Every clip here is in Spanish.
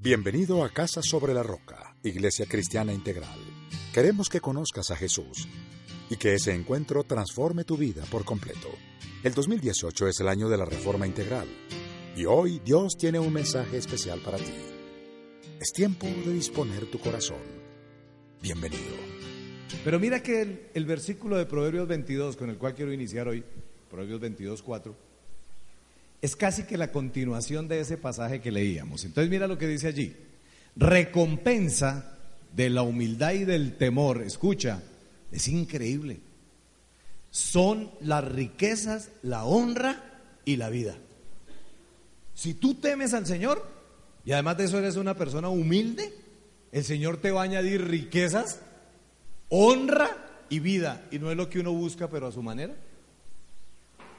Bienvenido a Casa sobre la Roca, Iglesia Cristiana Integral. Queremos que conozcas a Jesús y que ese encuentro transforme tu vida por completo. El 2018 es el año de la Reforma Integral y hoy Dios tiene un mensaje especial para ti. Es tiempo de disponer tu corazón. Bienvenido. Pero mira que el, el versículo de Proverbios 22, con el cual quiero iniciar hoy, Proverbios 22, 4, es casi que la continuación de ese pasaje que leíamos. Entonces mira lo que dice allí. Recompensa de la humildad y del temor, escucha, es increíble. Son las riquezas, la honra y la vida. Si tú temes al Señor y además de eso eres una persona humilde, el Señor te va a añadir riquezas, honra y vida. Y no es lo que uno busca, pero a su manera.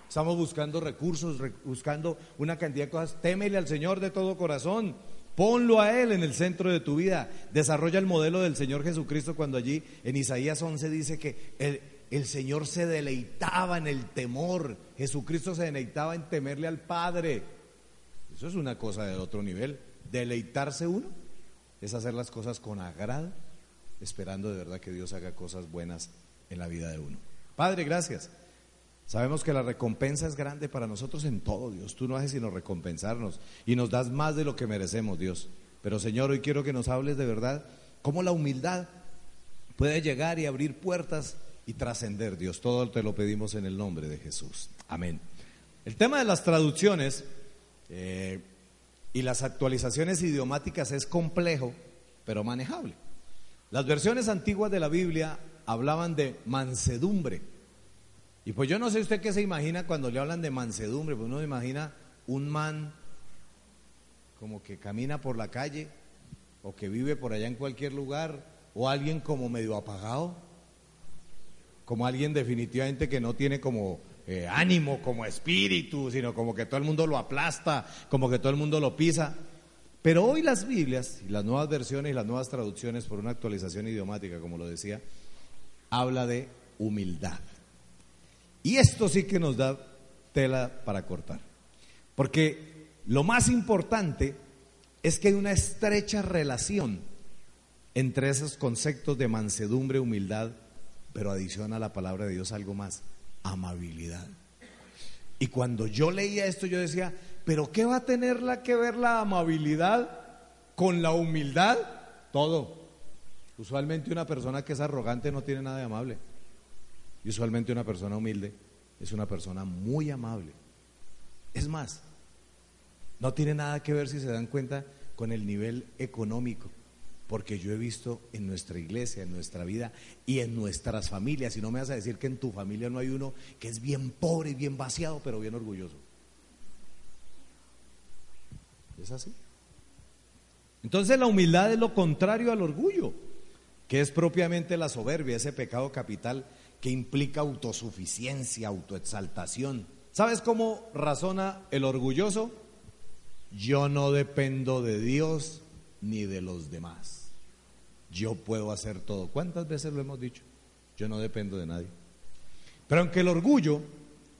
Estamos buscando recursos, buscando una cantidad de cosas. Témele al Señor de todo corazón. Ponlo a Él en el centro de tu vida. Desarrolla el modelo del Señor Jesucristo cuando allí en Isaías 11 dice que el, el Señor se deleitaba en el temor. Jesucristo se deleitaba en temerle al Padre. Eso es una cosa de otro nivel. Deleitarse uno es hacer las cosas con agrado, esperando de verdad que Dios haga cosas buenas en la vida de uno. Padre, gracias. Sabemos que la recompensa es grande para nosotros en todo, Dios. Tú no haces sino recompensarnos y nos das más de lo que merecemos, Dios. Pero Señor, hoy quiero que nos hables de verdad cómo la humildad puede llegar y abrir puertas y trascender, Dios. Todo te lo pedimos en el nombre de Jesús. Amén. El tema de las traducciones eh, y las actualizaciones idiomáticas es complejo, pero manejable. Las versiones antiguas de la Biblia hablaban de mansedumbre y pues yo no sé usted qué se imagina cuando le hablan de mansedumbre, pues uno se imagina un man como que camina por la calle o que vive por allá en cualquier lugar o alguien como medio apagado, como alguien definitivamente que no tiene como eh, ánimo, como espíritu, sino como que todo el mundo lo aplasta, como que todo el mundo lo pisa. Pero hoy las Biblias las nuevas versiones y las nuevas traducciones por una actualización idiomática, como lo decía, habla de humildad. Y esto sí que nos da tela para cortar. Porque lo más importante es que hay una estrecha relación entre esos conceptos de mansedumbre, humildad, pero adiciona a la palabra de Dios algo más, amabilidad. Y cuando yo leía esto yo decía, pero ¿qué va a tener que ver la amabilidad con la humildad? Todo. Usualmente una persona que es arrogante no tiene nada de amable. Y usualmente una persona humilde es una persona muy amable. Es más, no tiene nada que ver si se dan cuenta con el nivel económico, porque yo he visto en nuestra iglesia, en nuestra vida y en nuestras familias, y no me vas a decir que en tu familia no hay uno que es bien pobre bien vaciado, pero bien orgulloso. ¿Es así? Entonces la humildad es lo contrario al orgullo, que es propiamente la soberbia, ese pecado capital que implica autosuficiencia, autoexaltación. ¿Sabes cómo razona el orgulloso? Yo no dependo de Dios ni de los demás. Yo puedo hacer todo. ¿Cuántas veces lo hemos dicho? Yo no dependo de nadie. Pero aunque el orgullo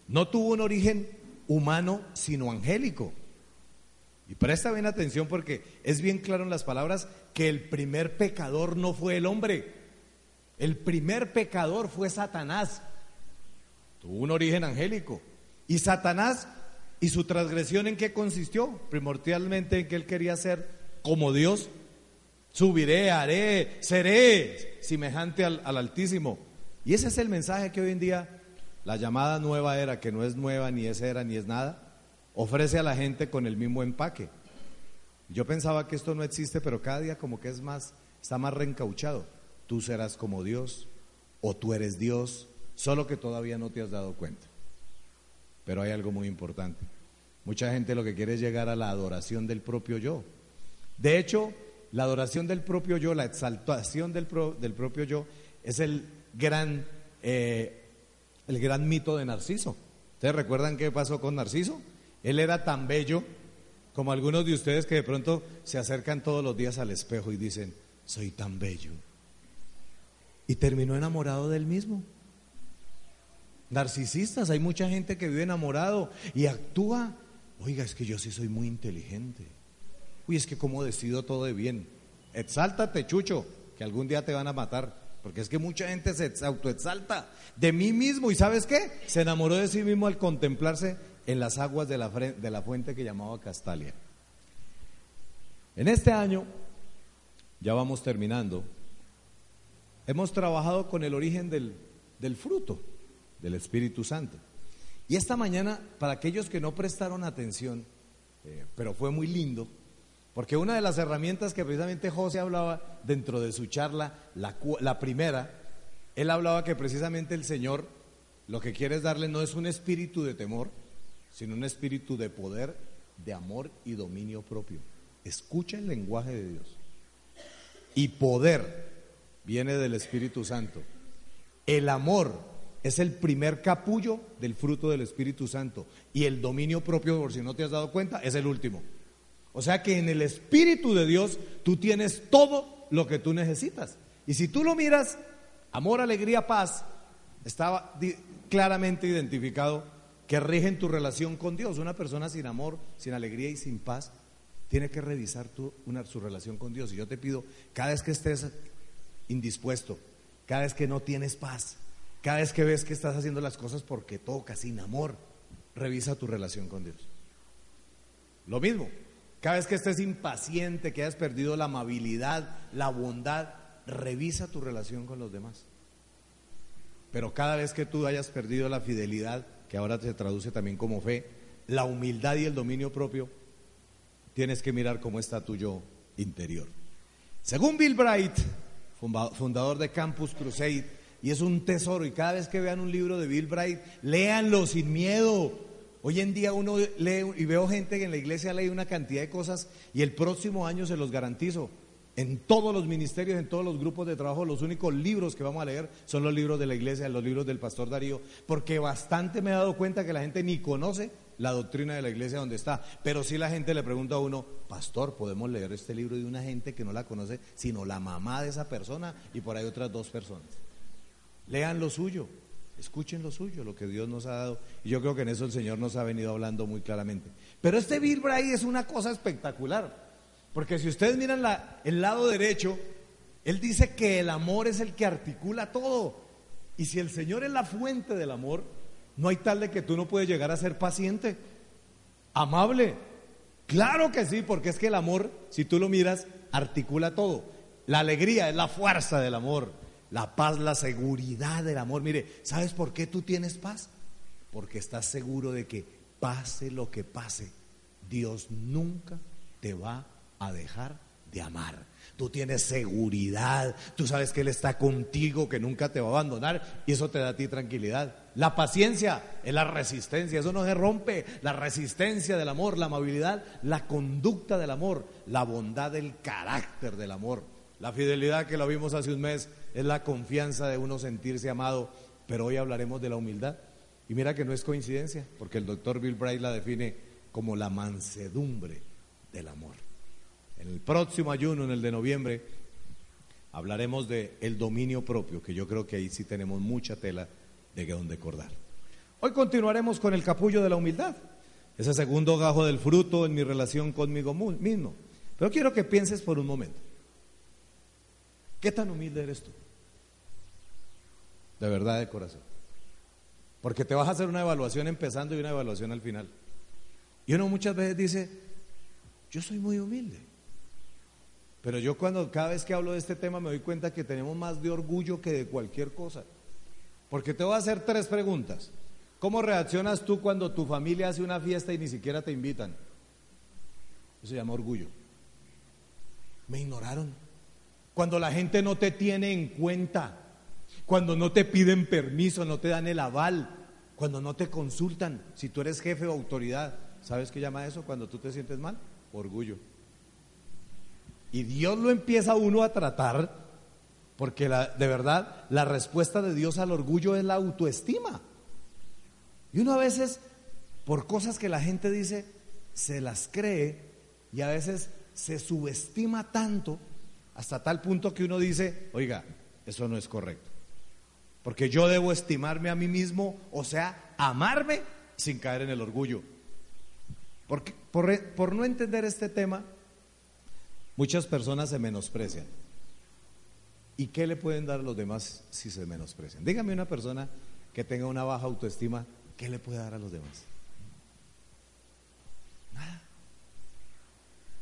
no tuvo un origen humano, sino angélico. Y presta bien atención porque es bien claro en las palabras que el primer pecador no fue el hombre, el primer pecador fue Satanás. Tuvo un origen angélico. Y Satanás y su transgresión en qué consistió? Primordialmente en que él quería ser como Dios. Subiré, haré, seré semejante al, al Altísimo. Y ese es el mensaje que hoy en día la llamada nueva era, que no es nueva, ni es era, ni es nada, ofrece a la gente con el mismo empaque. Yo pensaba que esto no existe, pero cada día como que es más, está más reencauchado tú serás como Dios o tú eres Dios, solo que todavía no te has dado cuenta. Pero hay algo muy importante. Mucha gente lo que quiere es llegar a la adoración del propio yo. De hecho, la adoración del propio yo, la exaltación del, del propio yo, es el gran, eh, el gran mito de Narciso. ¿Ustedes recuerdan qué pasó con Narciso? Él era tan bello como algunos de ustedes que de pronto se acercan todos los días al espejo y dicen, soy tan bello y terminó enamorado del mismo. Narcisistas, hay mucha gente que vive enamorado y actúa, oiga, es que yo sí soy muy inteligente. Uy, es que como decido todo de bien. Exáltate, chucho, que algún día te van a matar. Porque es que mucha gente se autoexalta de mí mismo. ¿Y sabes qué? Se enamoró de sí mismo al contemplarse en las aguas de la, de la fuente que llamaba Castalia. En este año, ya vamos terminando, hemos trabajado con el origen del, del fruto del Espíritu Santo. Y esta mañana, para aquellos que no prestaron atención, eh, pero fue muy lindo, porque una de las herramientas que precisamente José hablaba dentro de su charla, la, la primera, él hablaba que precisamente el Señor lo que quiere darle no es un espíritu de temor, sino un espíritu de poder, de amor y dominio propio. Escucha el lenguaje de Dios. Y poder viene del Espíritu Santo. El amor es el primer capullo del fruto del Espíritu Santo. Y el dominio propio, por si no te has dado cuenta, es el último. O sea que en el Espíritu de Dios tú tienes todo lo que tú necesitas. Y si tú lo miras, amor, alegría, paz, estaba claramente identificado que rigen tu relación con Dios. Una persona sin amor, sin alegría y sin paz tiene que revisar tu, su relación con Dios. Y yo te pido, cada vez que estés indispuesto, cada vez que no tienes paz, cada vez que ves que estás haciendo las cosas porque toca sin amor, revisa tu relación con Dios. Lo mismo, cada vez que estés impaciente, que hayas perdido la amabilidad, la bondad, revisa tu relación con los demás. Pero cada vez que tú hayas perdido la fidelidad, que ahora se traduce también como fe, la humildad y el dominio propio, tienes que mirar cómo está tu yo interior. Según Bill Bright, fundador de Campus Crusade, y es un tesoro, y cada vez que vean un libro de Bill Bright, léanlo sin miedo, Hoy en día uno lee y veo gente que en la iglesia lee una cantidad de cosas y el próximo año se los garantizo. En todos los ministerios, en todos los grupos de trabajo, los únicos libros que vamos a leer son los libros de la iglesia, los libros del pastor Darío, porque bastante me he dado cuenta que la gente ni conoce la doctrina de la iglesia donde está, pero si la gente le pregunta a uno, pastor, podemos leer este libro de una gente que no la conoce, sino la mamá de esa persona y por ahí otras dos personas. Lean lo suyo, Escuchen lo suyo, lo que Dios nos ha dado. Y yo creo que en eso el Señor nos ha venido hablando muy claramente. Pero este Bill Bray es una cosa espectacular. Porque si ustedes miran el lado derecho, él dice que el amor es el que articula todo. Y si el Señor es la fuente del amor, no hay tal de que tú no puedes llegar a ser paciente, amable. Claro que sí, porque es que el amor, si tú lo miras, articula todo. La alegría es la fuerza del amor la paz, la seguridad del amor. Mire, ¿sabes por qué tú tienes paz? Porque estás seguro de que pase lo que pase, Dios nunca te va a dejar de amar. Tú tienes seguridad, tú sabes que Él está contigo, que nunca te va a abandonar y eso te da a ti tranquilidad. La paciencia es la resistencia, eso no se rompe. La resistencia del amor, la amabilidad, la conducta del amor, la bondad del carácter del amor. La fidelidad que lo vimos hace un mes es la confianza de uno sentirse amado, pero hoy hablaremos de la humildad. Y mira que no es coincidencia, porque el doctor Bill Bright la define como la mansedumbre del amor. En el próximo ayuno, en el de noviembre, hablaremos de el dominio propio, que yo creo que ahí sí tenemos mucha tela de donde acordar. Hoy continuaremos con el capullo de la humildad, ese segundo gajo del fruto en mi relación conmigo mismo. Pero quiero que pienses por un momento. ¿Qué tan humilde eres tú? De verdad, de corazón. Porque te vas a hacer una evaluación empezando y una evaluación al final. Y uno muchas veces dice, yo soy muy humilde. Pero yo cuando cada vez que hablo de este tema me doy cuenta que tenemos más de orgullo que de cualquier cosa. Porque te voy a hacer tres preguntas. ¿Cómo reaccionas tú cuando tu familia hace una fiesta y ni siquiera te invitan? Eso se llama orgullo. Me ignoraron. Cuando la gente no te tiene en cuenta, cuando no te piden permiso, no te dan el aval, cuando no te consultan, si tú eres jefe o autoridad, ¿sabes qué llama eso cuando tú te sientes mal? Orgullo. Y Dios lo empieza uno a tratar, porque de verdad la respuesta de Dios al orgullo es la autoestima. Y uno a veces, por cosas que la gente dice, se las cree y a veces se subestima tanto hasta tal punto que uno dice, oiga, eso no es correcto. Porque yo debo estimarme a mí mismo, o sea, amarme sin caer en el orgullo. Porque, por, por no entender este tema, Muchas personas se menosprecian. ¿Y qué le pueden dar a los demás si se menosprecian? Dígame una persona que tenga una baja autoestima, ¿qué le puede dar a los demás? Nada.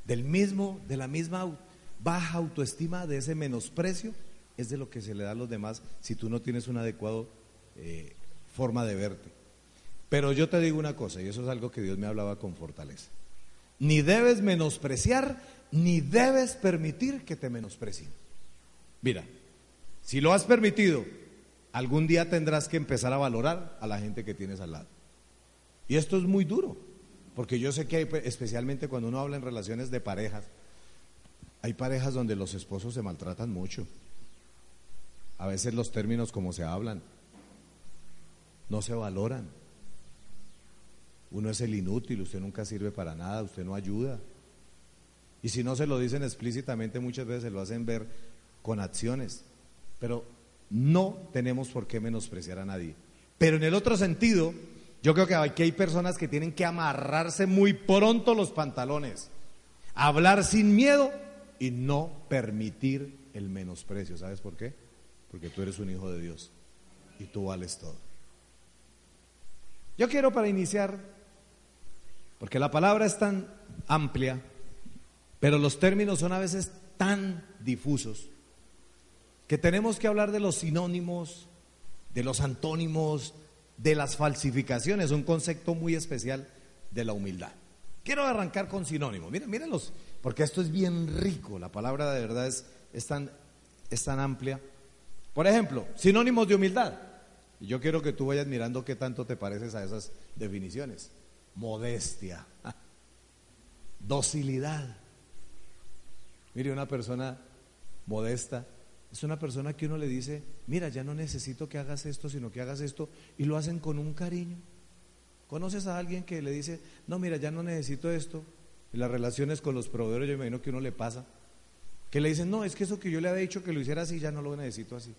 Del mismo, de la misma baja autoestima, de ese menosprecio, es de lo que se le da a los demás si tú no tienes una adecuada eh, forma de verte. Pero yo te digo una cosa, y eso es algo que Dios me hablaba con fortaleza. Ni debes menospreciar, ni debes permitir que te menosprecien. Mira, si lo has permitido, algún día tendrás que empezar a valorar a la gente que tienes al lado. Y esto es muy duro, porque yo sé que hay, especialmente cuando uno habla en relaciones de parejas, hay parejas donde los esposos se maltratan mucho. A veces los términos como se hablan no se valoran. Uno es el inútil, usted nunca sirve para nada, usted no ayuda. Y si no se lo dicen explícitamente, muchas veces se lo hacen ver con acciones. Pero no tenemos por qué menospreciar a nadie. Pero en el otro sentido, yo creo que aquí hay personas que tienen que amarrarse muy pronto los pantalones, hablar sin miedo y no permitir el menosprecio. ¿Sabes por qué? Porque tú eres un hijo de Dios y tú vales todo. Yo quiero para iniciar, porque la palabra es tan amplia, pero los términos son a veces tan difusos, que tenemos que hablar de los sinónimos, de los antónimos, de las falsificaciones, un concepto muy especial de la humildad. Quiero arrancar con sinónimos. Miren, mírenlos, porque esto es bien rico. La palabra de verdad es, es, tan, es tan amplia. Por ejemplo, sinónimos de humildad. Y yo quiero que tú vayas mirando qué tanto te pareces a esas definiciones. Modestia, docilidad. Mire, una persona modesta es una persona que uno le dice, mira, ya no necesito que hagas esto, sino que hagas esto, y lo hacen con un cariño. ¿Conoces a alguien que le dice, no, mira, ya no necesito esto? En las relaciones con los proveedores, yo imagino que uno le pasa, que le dicen, no, es que eso que yo le había dicho que lo hiciera así, ya no lo necesito así.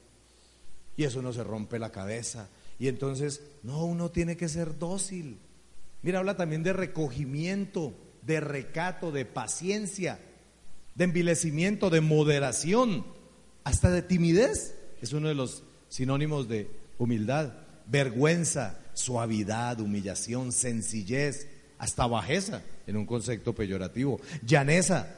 Y eso no se rompe la cabeza. Y entonces, no, uno tiene que ser dócil. Mira, habla también de recogimiento, de recato, de paciencia, de envilecimiento, de moderación, hasta de timidez. Es uno de los sinónimos de humildad. Vergüenza, suavidad, humillación, sencillez, hasta bajeza, en un concepto peyorativo. Llaneza,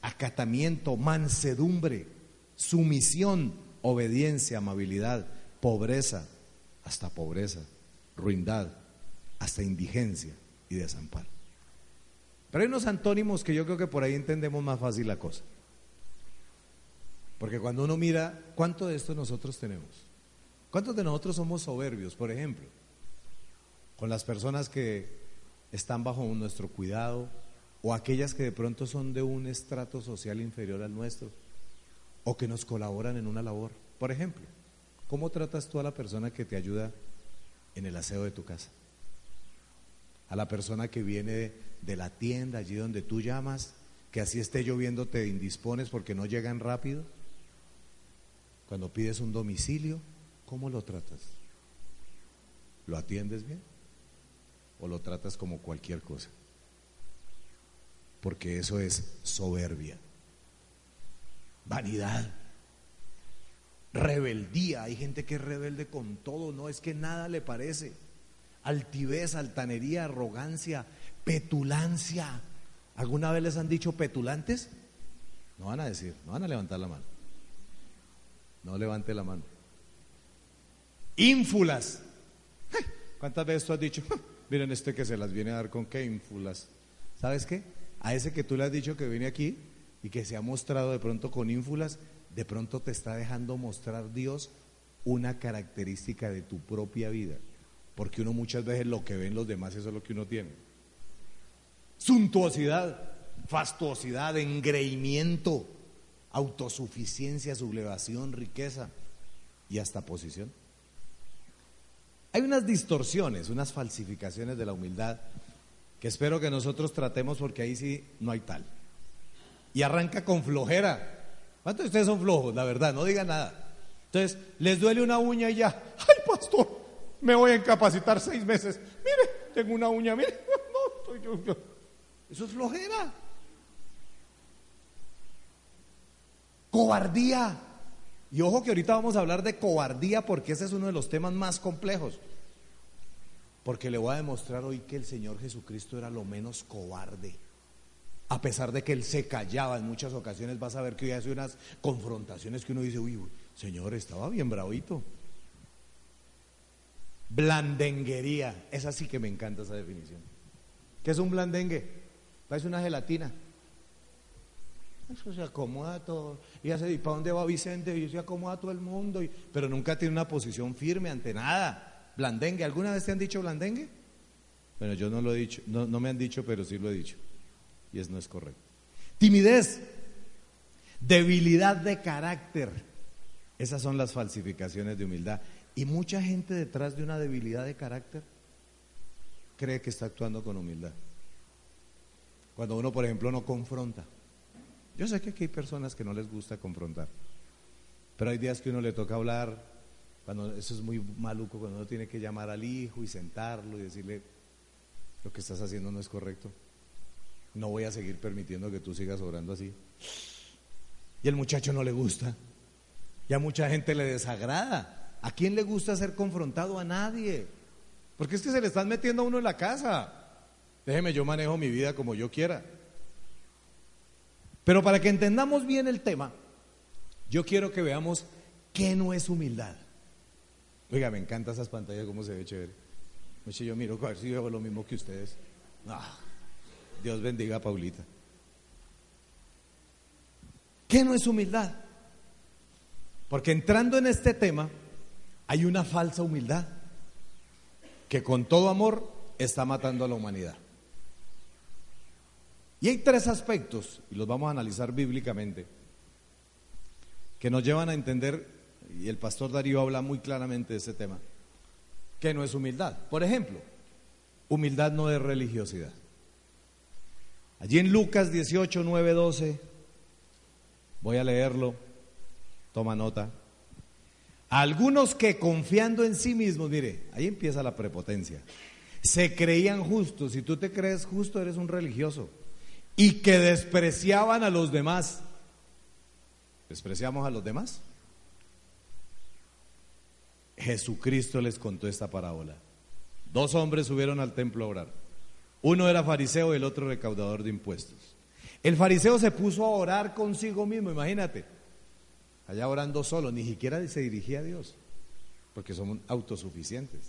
acatamiento, mansedumbre, sumisión, obediencia, amabilidad, pobreza, hasta pobreza, ruindad, hasta indigencia y desamparo. Pero hay unos antónimos que yo creo que por ahí entendemos más fácil la cosa. Porque cuando uno mira, ¿cuánto de esto nosotros tenemos? ¿Cuántos de nosotros somos soberbios, por ejemplo? Con las personas que están bajo nuestro cuidado o aquellas que de pronto son de un estrato social inferior al nuestro o que nos colaboran en una labor. Por ejemplo, ¿cómo tratas tú a la persona que te ayuda en el aseo de tu casa? A la persona que viene de la tienda, allí donde tú llamas, que así esté lloviendo te indispones porque no llegan rápido. Cuando pides un domicilio, ¿cómo lo tratas? ¿Lo atiendes bien? ¿O lo tratas como cualquier cosa? Porque eso es soberbia, vanidad, rebeldía. Hay gente que es rebelde con todo, no es que nada le parece. Altivez, altanería, arrogancia, petulancia. ¿Alguna vez les han dicho petulantes? No van a decir, no van a levantar la mano. No levante la mano. Ínfulas. ¿Cuántas veces tú has dicho, miren este que se las viene a dar con qué ínfulas? ¿Sabes qué? A ese que tú le has dicho que viene aquí y que se ha mostrado de pronto con ínfulas, de pronto te está dejando mostrar Dios una característica de tu propia vida. Porque uno muchas veces lo que ven los demás, eso es lo que uno tiene. Suntuosidad, fastuosidad, engreimiento autosuficiencia, sublevación, riqueza y hasta posición. Hay unas distorsiones, unas falsificaciones de la humildad que espero que nosotros tratemos porque ahí sí no hay tal. Y arranca con flojera. ¿Cuántos de ustedes son flojos? La verdad, no digan nada. Entonces, les duele una uña y ya. ¡Ay, pastor! Me voy a incapacitar seis meses. Mire, tengo una uña, mire. Yo. Eso es flojera. Cobardía. Y ojo que ahorita vamos a hablar de cobardía porque ese es uno de los temas más complejos. Porque le voy a demostrar hoy que el Señor Jesucristo era lo menos cobarde. A pesar de que Él se callaba en muchas ocasiones, vas a ver que hoy hace unas confrontaciones que uno dice, uy, Señor, estaba bien bravito. Blandenguería, esa sí que me encanta esa definición. ¿Qué es un blandengue? Parece una gelatina. Eso se acomoda todo. Y hace, ¿y para dónde va Vicente? Y se acomoda todo el mundo. pero nunca tiene una posición firme ante nada. Blandengue. ¿Alguna vez te han dicho blandengue? Bueno, yo no lo he dicho. No, no me han dicho, pero sí lo he dicho. Y eso no es correcto. Timidez. Debilidad de carácter. Esas son las falsificaciones de humildad. Y mucha gente detrás de una debilidad de carácter cree que está actuando con humildad. Cuando uno, por ejemplo, no confronta. Yo sé que aquí hay personas que no les gusta confrontar, pero hay días que uno le toca hablar, cuando eso es muy maluco, cuando uno tiene que llamar al hijo y sentarlo y decirle, lo que estás haciendo no es correcto. No voy a seguir permitiendo que tú sigas obrando así. Y el muchacho no le gusta. Y a mucha gente le desagrada. ¿A quién le gusta ser confrontado? A nadie. Porque es que se le están metiendo a uno en la casa. Déjeme, yo manejo mi vida como yo quiera. Pero para que entendamos bien el tema, yo quiero que veamos qué no es humildad. Oiga, me encantan esas pantallas, cómo se ve chévere. yo miro a ver si veo lo mismo que ustedes. Ah, Dios bendiga a Paulita. ¿Qué no es humildad? Porque entrando en este tema, hay una falsa humildad que con todo amor está matando a la humanidad. Y hay tres aspectos, y los vamos a analizar bíblicamente, que nos llevan a entender, y el pastor Darío habla muy claramente de ese tema, que no es humildad. Por ejemplo, humildad no es religiosidad. Allí en Lucas 18, 9, 12, voy a leerlo, toma nota. Algunos que confiando en sí mismos, mire, ahí empieza la prepotencia, se creían justos. Si tú te crees justo, eres un religioso y que despreciaban a los demás. ¿Despreciamos a los demás? Jesucristo les contó esta parábola. Dos hombres subieron al templo a orar. Uno era fariseo y el otro recaudador de impuestos. El fariseo se puso a orar consigo mismo, imagínate. Allá orando solo, ni siquiera se dirigía a Dios, porque somos autosuficientes.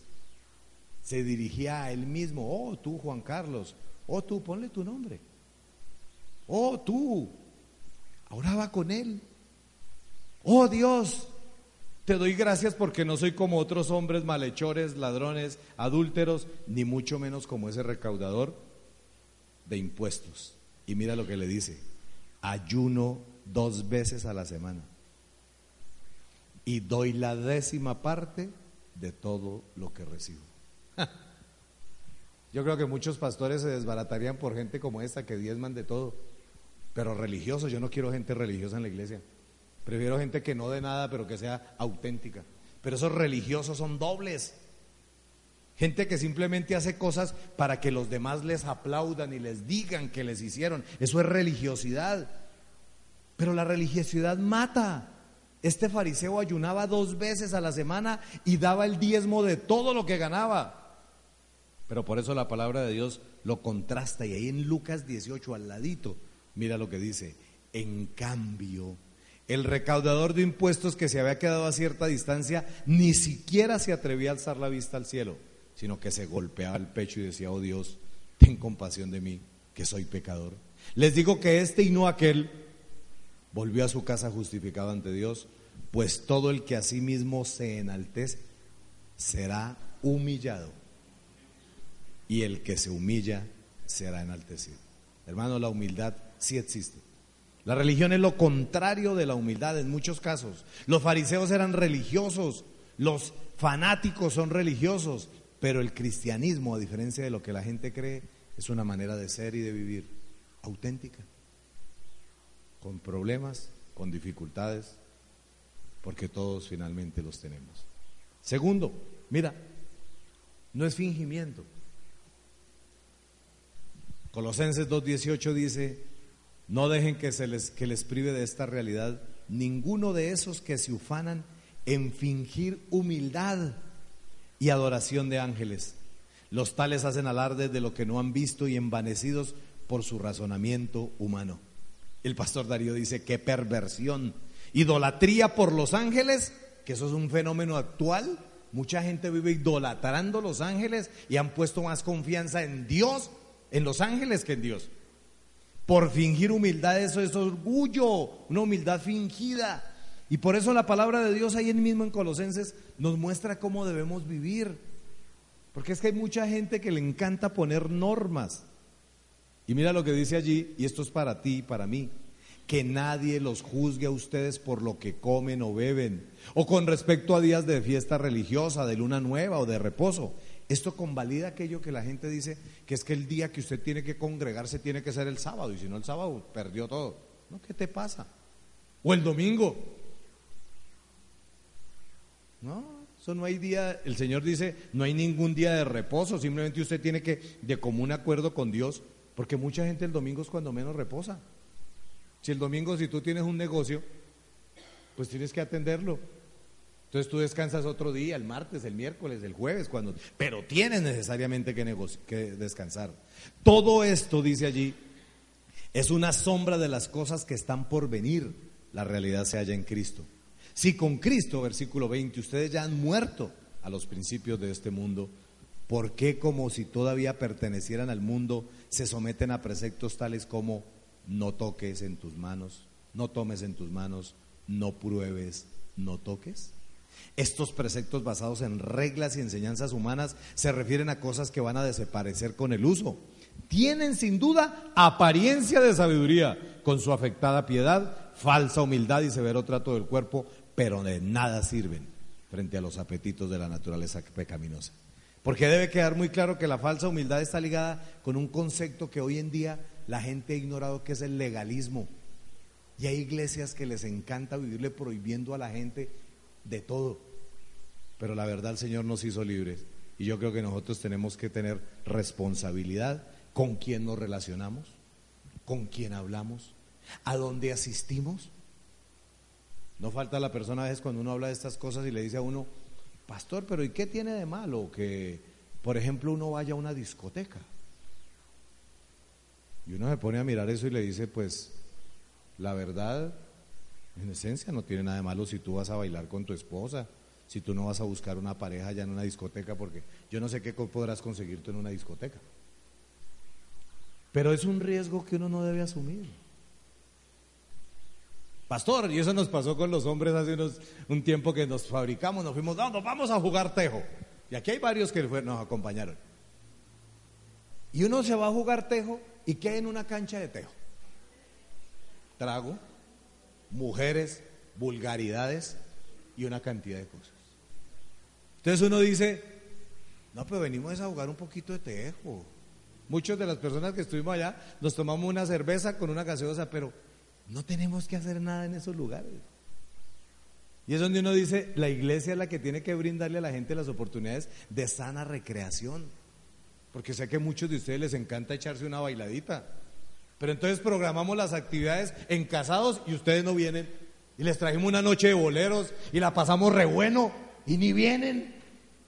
Se dirigía a él mismo, oh tú Juan Carlos, oh tú, ponle tu nombre. Oh, tú, oraba con él. Oh Dios, te doy gracias porque no soy como otros hombres malhechores, ladrones, adúlteros, ni mucho menos como ese recaudador de impuestos. Y mira lo que le dice, ayuno dos veces a la semana y doy la décima parte de todo lo que recibo. Yo creo que muchos pastores se desbaratarían por gente como esta que diezman de todo. Pero religiosos, yo no quiero gente religiosa en la iglesia. Prefiero gente que no dé nada, pero que sea auténtica. Pero esos religiosos son dobles. Gente que simplemente hace cosas para que los demás les aplaudan y les digan que les hicieron. Eso es religiosidad. Pero la religiosidad mata. Este fariseo ayunaba dos veces a la semana y daba el diezmo de todo lo que ganaba. Pero por eso la palabra de Dios lo contrasta. Y ahí en Lucas 18, al ladito, Mira lo que dice. En cambio, el recaudador de impuestos que se había quedado a cierta distancia ni siquiera se atrevía a alzar la vista al cielo, sino que se golpeaba el pecho y decía, oh Dios, ten compasión de mí, que soy pecador. Les digo que este y no aquel volvió a su casa justificado ante Dios, pues todo el que a sí mismo se enaltece será humillado y el que se humilla será enaltecido. Hermano, la humildad sí existe. La religión es lo contrario de la humildad en muchos casos. Los fariseos eran religiosos, los fanáticos son religiosos, pero el cristianismo, a diferencia de lo que la gente cree, es una manera de ser y de vivir auténtica, con problemas, con dificultades, porque todos finalmente los tenemos. Segundo, mira, no es fingimiento. Colosenses 2.18 dice, no dejen que, se les, que les prive de esta realidad ninguno de esos que se ufanan en fingir humildad y adoración de ángeles. Los tales hacen alarde de lo que no han visto y envanecidos por su razonamiento humano. El pastor Darío dice, qué perversión, idolatría por los ángeles, que eso es un fenómeno actual. Mucha gente vive idolatrando los ángeles y han puesto más confianza en Dios, en los ángeles que en Dios. Por fingir humildad, eso es orgullo, una humildad fingida. Y por eso la palabra de Dios ahí mismo en Colosenses nos muestra cómo debemos vivir. Porque es que hay mucha gente que le encanta poner normas. Y mira lo que dice allí, y esto es para ti y para mí, que nadie los juzgue a ustedes por lo que comen o beben, o con respecto a días de fiesta religiosa, de luna nueva o de reposo. Esto convalida aquello que la gente dice, que es que el día que usted tiene que congregarse tiene que ser el sábado, y si no el sábado perdió todo. ¿No? ¿Qué te pasa? O el domingo. No, eso no hay día, el Señor dice, no hay ningún día de reposo, simplemente usted tiene que, de común acuerdo con Dios, porque mucha gente el domingo es cuando menos reposa. Si el domingo, si tú tienes un negocio, pues tienes que atenderlo. Entonces tú descansas otro día, el martes, el miércoles, el jueves, cuando, pero tienes necesariamente que, que descansar. Todo esto, dice allí, es una sombra de las cosas que están por venir. La realidad se halla en Cristo. Si con Cristo, versículo 20, ustedes ya han muerto a los principios de este mundo, ¿por qué como si todavía pertenecieran al mundo se someten a preceptos tales como no toques en tus manos, no tomes en tus manos, no pruebes, no toques? Estos preceptos basados en reglas y enseñanzas humanas se refieren a cosas que van a desaparecer con el uso. Tienen sin duda apariencia de sabiduría, con su afectada piedad, falsa humildad y severo trato del cuerpo, pero de nada sirven frente a los apetitos de la naturaleza pecaminosa. Porque debe quedar muy claro que la falsa humildad está ligada con un concepto que hoy en día la gente ha ignorado, que es el legalismo. Y hay iglesias que les encanta vivirle prohibiendo a la gente de todo. Pero la verdad el Señor nos hizo libres. Y yo creo que nosotros tenemos que tener responsabilidad con quién nos relacionamos, con quién hablamos, a dónde asistimos no falta la persona a veces cuando uno habla de estas cosas y le dice a uno, pastor, pero ¿y qué tiene de malo que, por ejemplo, uno vaya a una discoteca? Y uno se pone a mirar eso y le dice, pues, la verdad, en esencia, no tiene nada de malo si tú vas a bailar con tu esposa, si tú no vas a buscar una pareja ya en una discoteca, porque yo no sé qué podrás conseguir tú en una discoteca. Pero es un riesgo que uno no debe asumir. Pastor, y eso nos pasó con los hombres hace unos, un tiempo que nos fabricamos, nos fuimos, no, nos vamos a jugar tejo. Y aquí hay varios que nos acompañaron. Y uno se va a jugar tejo y queda en una cancha de tejo. Trago, mujeres, vulgaridades y una cantidad de cosas. Entonces uno dice, no, pero venimos a jugar un poquito de tejo. Muchas de las personas que estuvimos allá nos tomamos una cerveza con una gaseosa, pero no tenemos que hacer nada en esos lugares. Y es donde uno dice, la iglesia es la que tiene que brindarle a la gente las oportunidades de sana recreación. Porque sé que a muchos de ustedes les encanta echarse una bailadita. Pero entonces programamos las actividades en casados y ustedes no vienen. Y les trajimos una noche de boleros y la pasamos re bueno y ni vienen.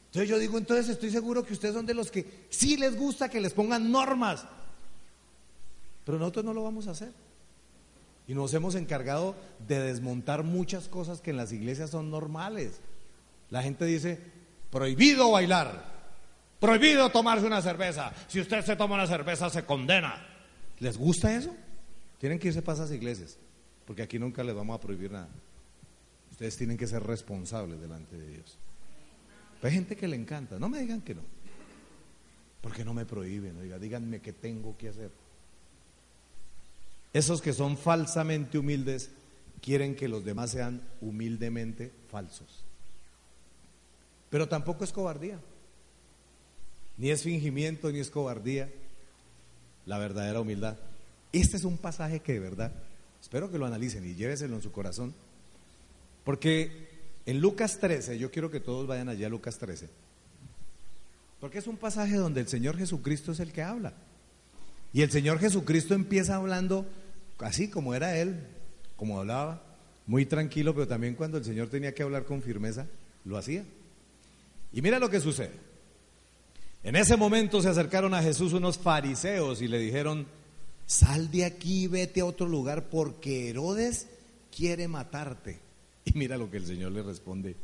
Entonces yo digo, entonces estoy seguro que ustedes son de los que sí les gusta que les pongan normas. Pero nosotros no lo vamos a hacer. Y nos hemos encargado de desmontar muchas cosas que en las iglesias son normales. La gente dice, prohibido bailar, prohibido tomarse una cerveza. Si usted se toma una cerveza se condena. ¿Les gusta eso? Tienen que irse para esas iglesias, porque aquí nunca les vamos a prohibir nada. Ustedes tienen que ser responsables delante de Dios. hay gente que le encanta, no me digan que no, porque no me prohíben, oiga, díganme qué tengo que hacer. Esos que son falsamente humildes quieren que los demás sean humildemente falsos. Pero tampoco es cobardía. Ni es fingimiento, ni es cobardía. La verdadera humildad. Este es un pasaje que de verdad, espero que lo analicen y lléveselo en su corazón. Porque en Lucas 13, yo quiero que todos vayan allá a Lucas 13. Porque es un pasaje donde el Señor Jesucristo es el que habla. Y el Señor Jesucristo empieza hablando así como era Él, como hablaba, muy tranquilo, pero también cuando el Señor tenía que hablar con firmeza, lo hacía. Y mira lo que sucede. En ese momento se acercaron a Jesús unos fariseos y le dijeron, sal de aquí, vete a otro lugar porque Herodes quiere matarte. Y mira lo que el Señor le responde.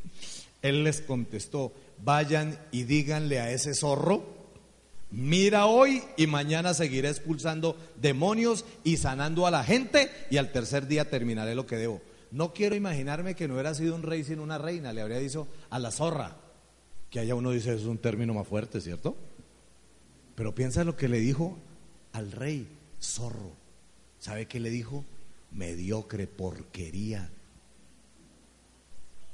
Él les contestó, vayan y díganle a ese zorro, mira hoy y mañana seguiré expulsando demonios y sanando a la gente y al tercer día terminaré lo que debo. No quiero imaginarme que no hubiera sido un rey sino una reina, le habría dicho a la zorra, que allá uno dice es un término más fuerte, ¿cierto? Pero piensa lo que le dijo al rey, zorro. ¿Sabe qué le dijo? Mediocre, porquería.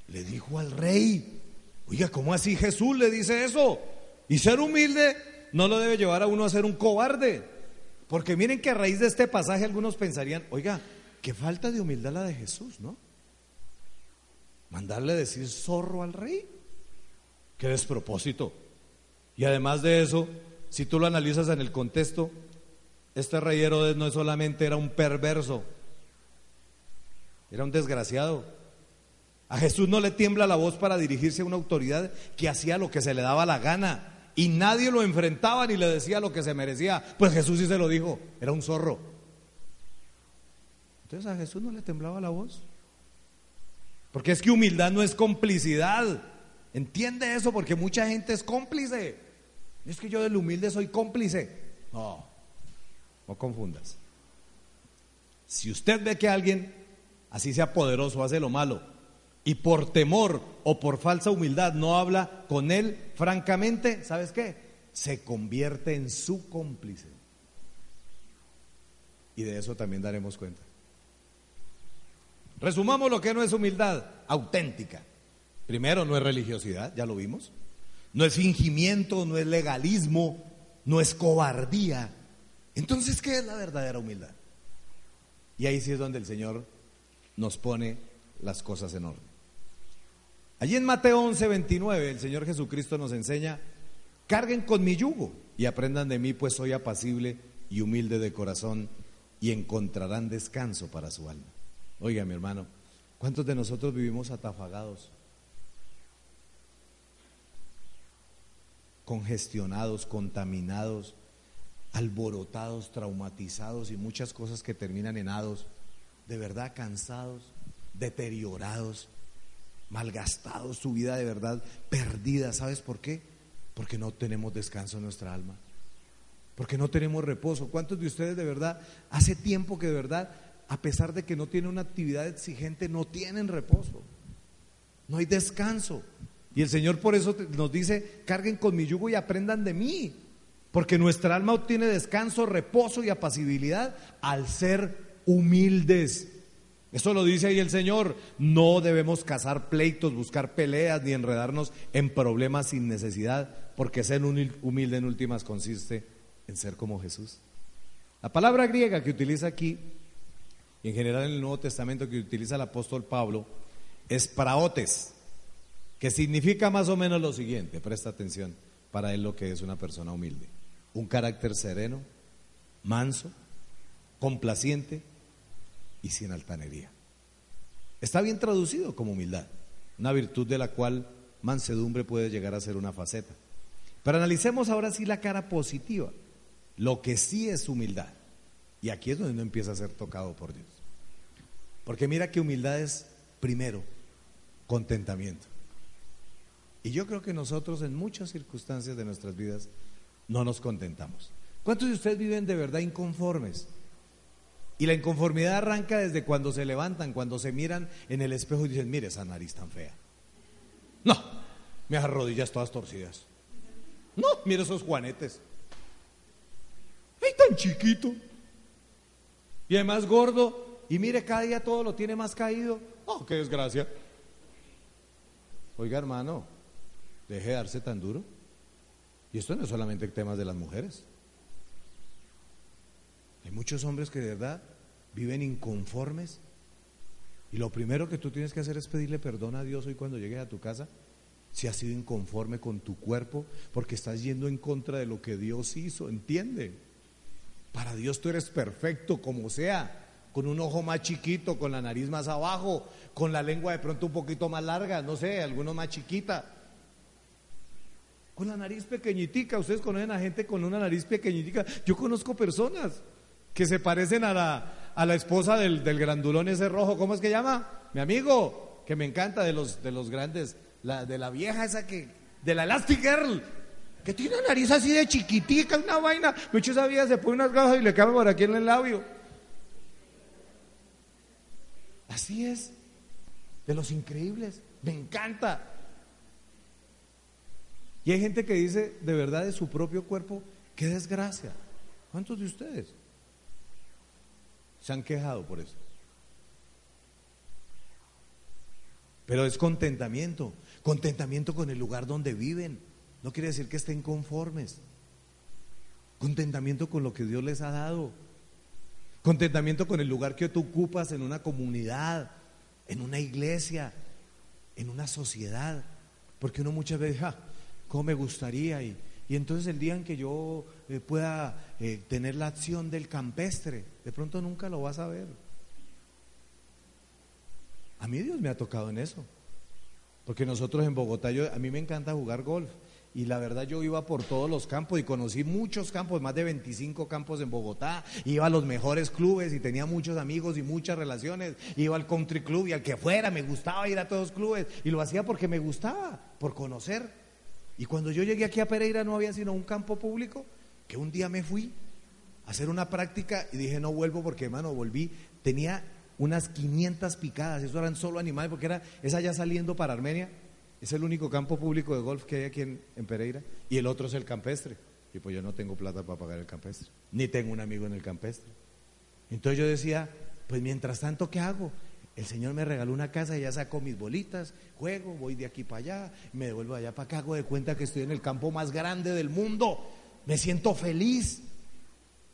Le dijo al rey, oiga, ¿cómo así Jesús le dice eso? Y ser humilde no lo debe llevar a uno a ser un cobarde. Porque miren que a raíz de este pasaje algunos pensarían, oiga, qué falta de humildad la de Jesús, ¿no? Mandarle decir zorro al rey. Qué despropósito. Y además de eso, si tú lo analizas en el contexto, este rey Herodes no solamente era un perverso, era un desgraciado. A Jesús no le tiembla la voz para dirigirse a una autoridad que hacía lo que se le daba la gana y nadie lo enfrentaba ni le decía lo que se merecía. Pues Jesús sí se lo dijo, era un zorro. Entonces a Jesús no le temblaba la voz. Porque es que humildad no es complicidad. Entiende eso porque mucha gente es cómplice. Es que yo del humilde soy cómplice. No, no confundas. Si usted ve que alguien, así sea poderoso, hace lo malo, y por temor o por falsa humildad no habla con él, francamente, ¿sabes qué? Se convierte en su cómplice. Y de eso también daremos cuenta. Resumamos lo que no es humildad auténtica. Primero, no es religiosidad, ya lo vimos. No es fingimiento, no es legalismo, no es cobardía. Entonces, ¿qué es la verdadera humildad? Y ahí sí es donde el Señor nos pone las cosas en orden. Allí en Mateo 11, 29, el Señor Jesucristo nos enseña, carguen con mi yugo y aprendan de mí, pues soy apacible y humilde de corazón y encontrarán descanso para su alma. Oiga, mi hermano, ¿cuántos de nosotros vivimos atafagados? congestionados, contaminados, alborotados, traumatizados y muchas cosas que terminan en hados, de verdad cansados, deteriorados, malgastados, su vida de verdad perdida. ¿Sabes por qué? Porque no tenemos descanso en nuestra alma, porque no tenemos reposo. ¿Cuántos de ustedes de verdad hace tiempo que de verdad, a pesar de que no tienen una actividad exigente, no tienen reposo? No hay descanso. Y el Señor por eso nos dice, carguen con mi yugo y aprendan de mí. Porque nuestra alma obtiene descanso, reposo y apacibilidad al ser humildes. Eso lo dice ahí el Señor. No debemos cazar pleitos, buscar peleas ni enredarnos en problemas sin necesidad, porque ser humilde en últimas consiste en ser como Jesús. La palabra griega que utiliza aquí, y en general en el Nuevo Testamento que utiliza el apóstol Pablo, es praotes que significa más o menos lo siguiente, presta atención, para él lo que es una persona humilde. Un carácter sereno, manso, complaciente y sin altanería. Está bien traducido como humildad, una virtud de la cual mansedumbre puede llegar a ser una faceta. Pero analicemos ahora sí la cara positiva, lo que sí es humildad. Y aquí es donde uno empieza a ser tocado por Dios. Porque mira que humildad es, primero, contentamiento. Y yo creo que nosotros en muchas circunstancias de nuestras vidas no nos contentamos. ¿Cuántos de ustedes viven de verdad inconformes? Y la inconformidad arranca desde cuando se levantan, cuando se miran en el espejo y dicen, mire esa nariz tan fea. No, me rodillas todas torcidas. No, mire esos juanetes. ¡Ay, tan chiquito! Y además gordo. Y mire, cada día todo lo tiene más caído. ¡Oh, qué desgracia! Oiga, hermano, Deje de darse tan duro. Y esto no es solamente temas de las mujeres. Hay muchos hombres que de verdad viven inconformes. Y lo primero que tú tienes que hacer es pedirle perdón a Dios hoy cuando llegues a tu casa si has sido inconforme con tu cuerpo, porque estás yendo en contra de lo que Dios hizo, entiende. Para Dios tú eres perfecto como sea. con un ojo más chiquito, con la nariz más abajo, con la lengua de pronto un poquito más larga, no sé, alguno más chiquita. Con la nariz pequeñitica, ustedes conocen a gente con una nariz pequeñitica. Yo conozco personas que se parecen a la, a la esposa del, del, grandulón ese rojo, ¿cómo es que llama? Mi amigo, que me encanta de los, de los grandes, la, de la vieja esa que, de la Elastic Girl, que tiene una nariz así de chiquitica, una vaina. Muchos esa vieja se pone unas gafas y le cabe por aquí en el labio. Así es, de los increíbles, me encanta. Y hay gente que dice de verdad de su propio cuerpo, qué desgracia. ¿Cuántos de ustedes se han quejado por eso? Pero es contentamiento, contentamiento con el lugar donde viven. No quiere decir que estén conformes. Contentamiento con lo que Dios les ha dado. Contentamiento con el lugar que tú ocupas en una comunidad, en una iglesia, en una sociedad. Porque uno muchas veces, ja, ¿cómo me gustaría? Y, y entonces el día en que yo eh, pueda eh, tener la acción del campestre, de pronto nunca lo vas a ver. A mí Dios me ha tocado en eso. Porque nosotros en Bogotá, yo, a mí me encanta jugar golf. Y la verdad yo iba por todos los campos y conocí muchos campos, más de 25 campos en Bogotá. Iba a los mejores clubes y tenía muchos amigos y muchas relaciones. Iba al country club y al que fuera, me gustaba ir a todos los clubes. Y lo hacía porque me gustaba, por conocer. Y cuando yo llegué aquí a Pereira no había sino un campo público, que un día me fui a hacer una práctica y dije no vuelvo porque hermano volví, tenía unas 500 picadas, eso eran solo animales porque era esa ya saliendo para Armenia es el único campo público de golf que hay aquí en, Pereira y el otro es el campestre. Y pues yo no tengo plata para pagar el campestre, ni tengo un amigo en el campestre. Entonces yo decía, pues mientras tanto, ¿qué hago? El Señor me regaló una casa y ya saco mis bolitas, juego, voy de aquí para allá, me devuelvo allá para acá, hago de cuenta que estoy en el campo más grande del mundo, me siento feliz.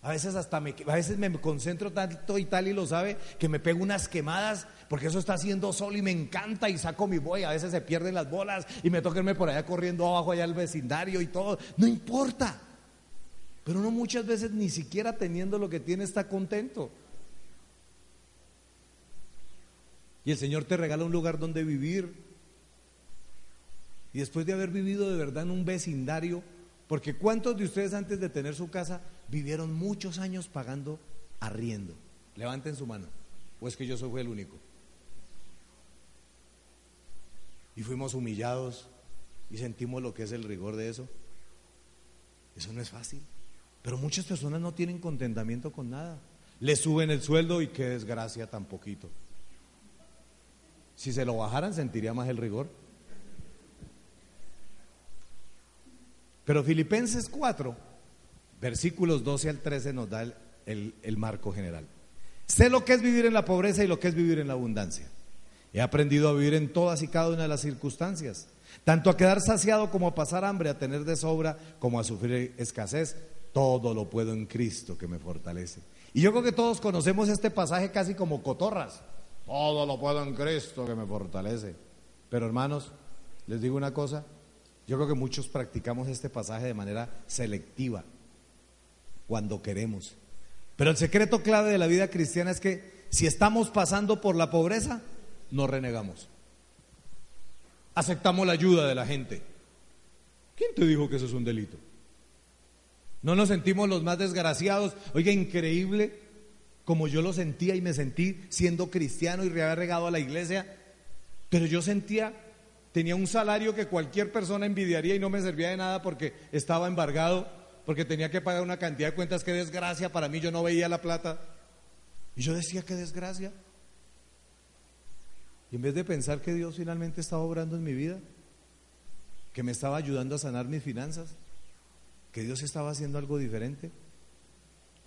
A veces hasta me, a veces me concentro tanto y tal y lo sabe que me pego unas quemadas porque eso está haciendo sol y me encanta y saco mi boy, a veces se pierden las bolas y me toca irme por allá corriendo abajo allá al vecindario y todo, no importa. Pero uno muchas veces ni siquiera teniendo lo que tiene está contento. Y el Señor te regala un lugar donde vivir. Y después de haber vivido de verdad en un vecindario, porque ¿cuántos de ustedes antes de tener su casa vivieron muchos años pagando arriendo? Levanten su mano. ¿O es que yo soy el único? Y fuimos humillados y sentimos lo que es el rigor de eso. Eso no es fácil. Pero muchas personas no tienen contentamiento con nada. Le suben el sueldo y qué desgracia tan poquito. Si se lo bajaran sentiría más el rigor. Pero Filipenses 4, versículos 12 al 13 nos da el, el, marco general. Sé lo que es vivir en la pobreza y lo que es vivir en la abundancia. He aprendido a vivir en todas y cada una de las circunstancias, tanto a quedar saciado como a pasar hambre, a tener de sobra como a sufrir escasez. Todo lo puedo en Cristo que me fortalece. Y yo creo que todos conocemos este pasaje casi como cotorras. Todo lo puedo en Cristo que me fortalece. Pero hermanos, les digo una cosa, yo creo que muchos practicamos este pasaje de manera selectiva, cuando queremos. Pero el secreto clave de la vida cristiana es que si estamos pasando por la pobreza, no renegamos. Aceptamos la ayuda de la gente. ¿Quién te dijo que eso es un delito? No nos sentimos los más desgraciados. Oiga, increíble como yo lo sentía y me sentí siendo cristiano y había regado a la iglesia, pero yo sentía Tenía un salario que cualquier persona envidiaría y no me servía de nada porque estaba embargado, porque tenía que pagar una cantidad de cuentas. Qué desgracia para mí, yo no veía la plata. Y yo decía, qué desgracia. Y en vez de pensar que Dios finalmente estaba obrando en mi vida, que me estaba ayudando a sanar mis finanzas, que Dios estaba haciendo algo diferente.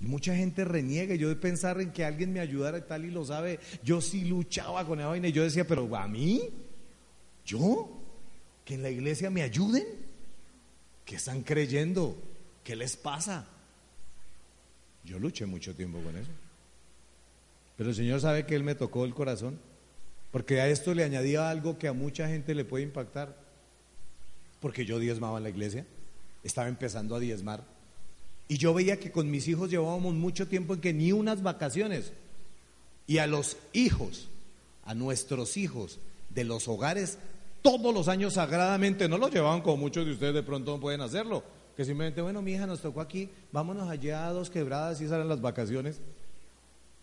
Y mucha gente reniega. Yo de pensar en que alguien me ayudara y tal y lo sabe. Yo sí luchaba con esa vaina y yo decía, pero a mí, ¿Yo? ¿Que en la iglesia me ayuden? ¿Qué están creyendo? ¿Qué les pasa? Yo luché mucho tiempo con eso. Pero el Señor sabe que Él me tocó el corazón. Porque a esto le añadía algo que a mucha gente le puede impactar. Porque yo diezmaba en la iglesia. Estaba empezando a diezmar. Y yo veía que con mis hijos llevábamos mucho tiempo en que ni unas vacaciones. y a los hijos, a nuestros hijos de los hogares, todos los años sagradamente, no lo llevaban como muchos de ustedes de pronto pueden hacerlo, que simplemente, bueno, mi hija nos tocó aquí, vámonos allá a dos quebradas y salen las vacaciones.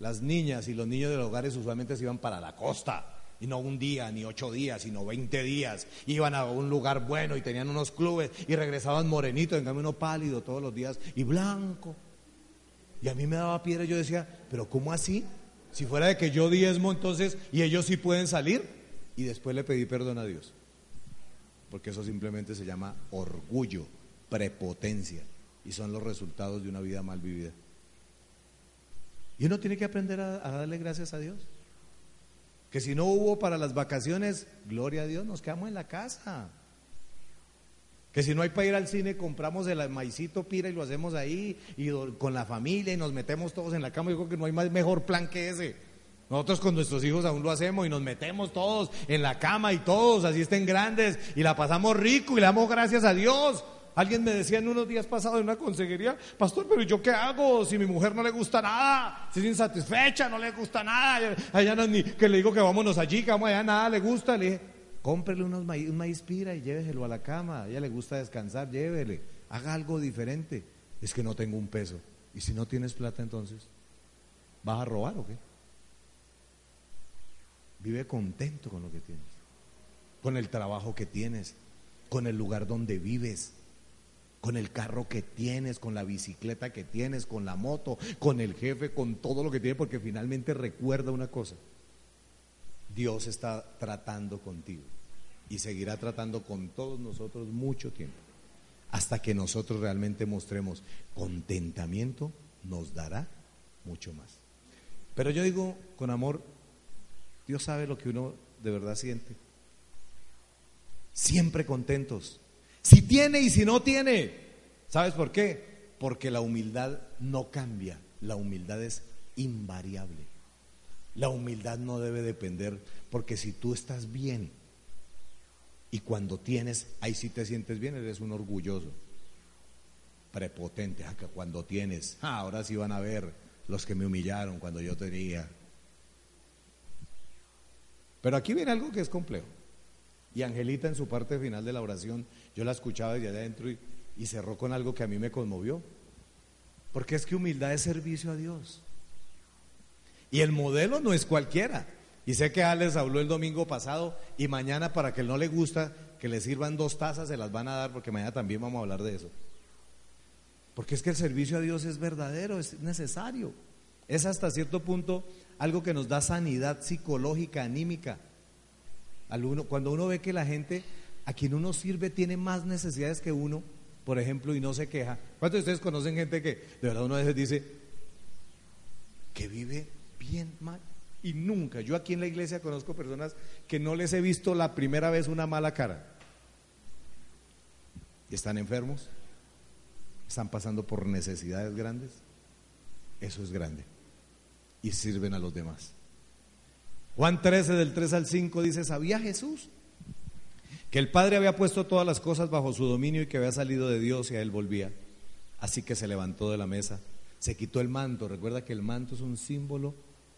Las niñas y los niños de los hogares usualmente se iban para la costa, y no un día, ni ocho días, sino veinte días. Iban a un lugar bueno y tenían unos clubes y regresaban morenitos, en cambio uno pálido todos los días y blanco. Y a mí me daba piedra yo decía, pero ¿cómo así? Si fuera de que yo diezmo entonces y ellos sí pueden salir. Y después le pedí perdón a Dios. Porque eso simplemente se llama orgullo, prepotencia. Y son los resultados de una vida mal vivida. Y uno tiene que aprender a darle gracias a Dios. Que si no hubo para las vacaciones, gloria a Dios, nos quedamos en la casa. Que si no hay para ir al cine, compramos el maicito pira y lo hacemos ahí y con la familia y nos metemos todos en la cama. Yo creo que no hay más mejor plan que ese. Nosotros con nuestros hijos aún lo hacemos y nos metemos todos en la cama y todos, así estén grandes, y la pasamos rico y le damos gracias a Dios. Alguien me decía en unos días pasados en una consejería, pastor, pero ¿yo qué hago si mi mujer no le gusta nada? Si es insatisfecha, no le gusta nada. Allá no, ni que le digo que vámonos allí, que vamos allá, nada le gusta. Le dije, cómprele unos maíz, un maíz pira y lléveselo a la cama. A ella le gusta descansar, llévele. Haga algo diferente. Es que no tengo un peso. ¿Y si no tienes plata entonces? ¿Vas a robar o qué? Vive contento con lo que tienes, con el trabajo que tienes, con el lugar donde vives, con el carro que tienes, con la bicicleta que tienes, con la moto, con el jefe, con todo lo que tienes, porque finalmente recuerda una cosa, Dios está tratando contigo y seguirá tratando con todos nosotros mucho tiempo, hasta que nosotros realmente mostremos contentamiento, nos dará mucho más. Pero yo digo con amor, Dios sabe lo que uno de verdad siente. Siempre contentos. Si tiene y si no tiene. ¿Sabes por qué? Porque la humildad no cambia. La humildad es invariable. La humildad no debe depender, porque si tú estás bien y cuando tienes, ahí sí te sientes bien, eres un orgulloso, prepotente. Ah, cuando tienes, ah, ahora sí van a ver los que me humillaron cuando yo tenía. Pero aquí viene algo que es complejo. Y Angelita en su parte final de la oración, yo la escuchaba desde adentro y, y cerró con algo que a mí me conmovió. Porque es que humildad es servicio a Dios. Y el modelo no es cualquiera. Y sé que Alex habló el domingo pasado y mañana para que no le gusta que le sirvan dos tazas se las van a dar porque mañana también vamos a hablar de eso. Porque es que el servicio a Dios es verdadero, es necesario. Es hasta cierto punto algo que nos da sanidad psicológica, anímica. Cuando uno ve que la gente a quien uno sirve tiene más necesidades que uno, por ejemplo, y no se queja. ¿Cuántos de ustedes conocen gente que de verdad uno a veces dice que vive bien mal? Y nunca, yo aquí en la iglesia conozco personas que no les he visto la primera vez una mala cara. ¿Están enfermos? ¿Están pasando por necesidades grandes? Eso es grande y sirven a los demás. Juan 13 del 3 al 5 dice, ¿sabía Jesús? Que el Padre había puesto todas las cosas bajo su dominio y que había salido de Dios y a él volvía. Así que se levantó de la mesa, se quitó el manto, recuerda que el manto es un símbolo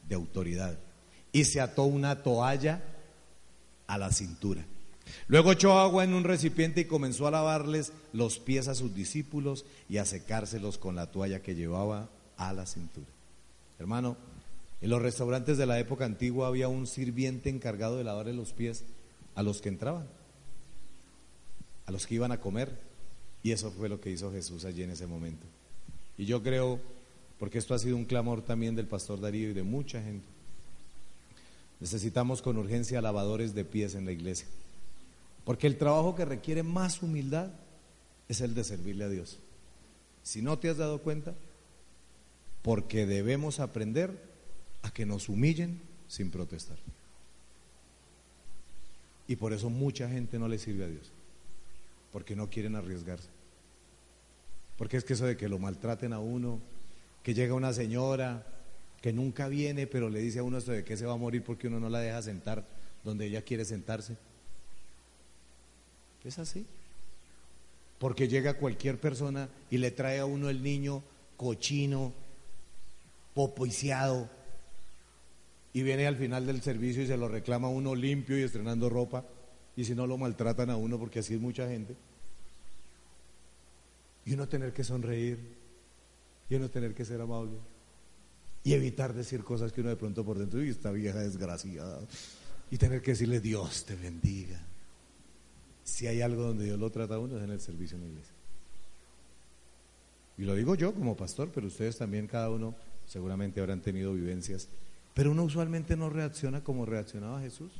de autoridad, y se ató una toalla a la cintura. Luego echó agua en un recipiente y comenzó a lavarles los pies a sus discípulos y a secárselos con la toalla que llevaba a la cintura. Hermano, en los restaurantes de la época antigua había un sirviente encargado de lavarle los pies a los que entraban, a los que iban a comer. Y eso fue lo que hizo Jesús allí en ese momento. Y yo creo, porque esto ha sido un clamor también del pastor Darío y de mucha gente, necesitamos con urgencia lavadores de pies en la iglesia. Porque el trabajo que requiere más humildad es el de servirle a Dios. Si no te has dado cuenta, porque debemos aprender a que nos humillen sin protestar. Y por eso mucha gente no le sirve a Dios, porque no quieren arriesgarse. Porque es que eso de que lo maltraten a uno, que llega una señora que nunca viene, pero le dice a uno esto de que se va a morir porque uno no la deja sentar donde ella quiere sentarse. Es así. Porque llega cualquier persona y le trae a uno el niño cochino, popoiciado, y viene al final del servicio y se lo reclama a uno limpio y estrenando ropa, y si no lo maltratan a uno porque así es mucha gente. Y uno tener que sonreír, y uno tener que ser amable, y evitar decir cosas que uno de pronto por dentro, y esta vieja desgraciada, y tener que decirle Dios te bendiga. Si hay algo donde Dios lo trata a uno es en el servicio en la iglesia. Y lo digo yo como pastor, pero ustedes también, cada uno, seguramente habrán tenido vivencias. Pero uno usualmente no reacciona como reaccionaba Jesús,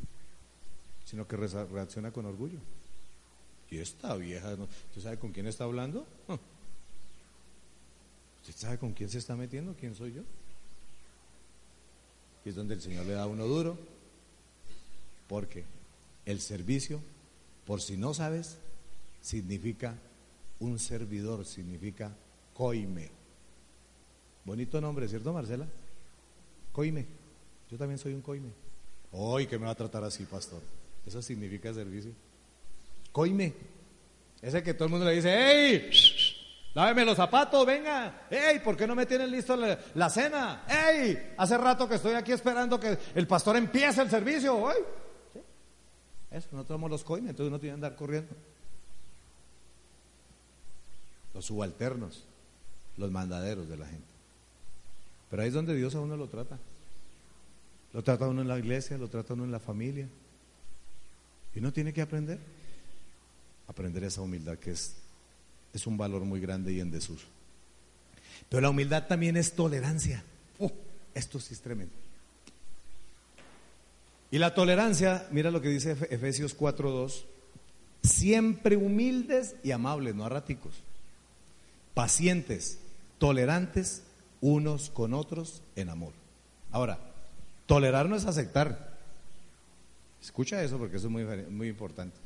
sino que reacciona con orgullo. Y esta vieja, ¿usted sabe con quién está hablando? ¿Usted sabe con quién se está metiendo? ¿Quién soy yo? Y es donde el Señor le da uno duro, porque el servicio, por si no sabes, significa un servidor, significa coime. Bonito nombre, ¿cierto, Marcela? Coime. Yo también soy un coime. Hoy que me va a tratar así, pastor. Eso significa servicio. Coime. Ese que todo el mundo le dice, ¡Ey! Láveme los zapatos, venga. ¡Ey! ¿Por qué no me tienen listo la, cena? ¡Ey! Hace rato que estoy aquí esperando que el pastor empiece el servicio. ¡Ay! Eso, no tenemos los coimes, entonces uno tiene que andar corriendo. Los subalternos los mandaderos de la gente. Pero ahí es donde Dios a uno lo trata. Lo trata uno en la iglesia, lo trata uno en la familia. Y uno tiene que aprender. Aprender esa humildad que es, es un valor muy grande y en desuso. Pero la humildad también es tolerancia. Esto sí es tremendo. Y la tolerancia, mira lo que dice Efesios 4:2, siempre humildes y amables, no erráticos, pacientes, tolerantes unos con otros en amor. Ahora, tolerar no es aceptar. Escucha eso porque eso es muy, muy importante.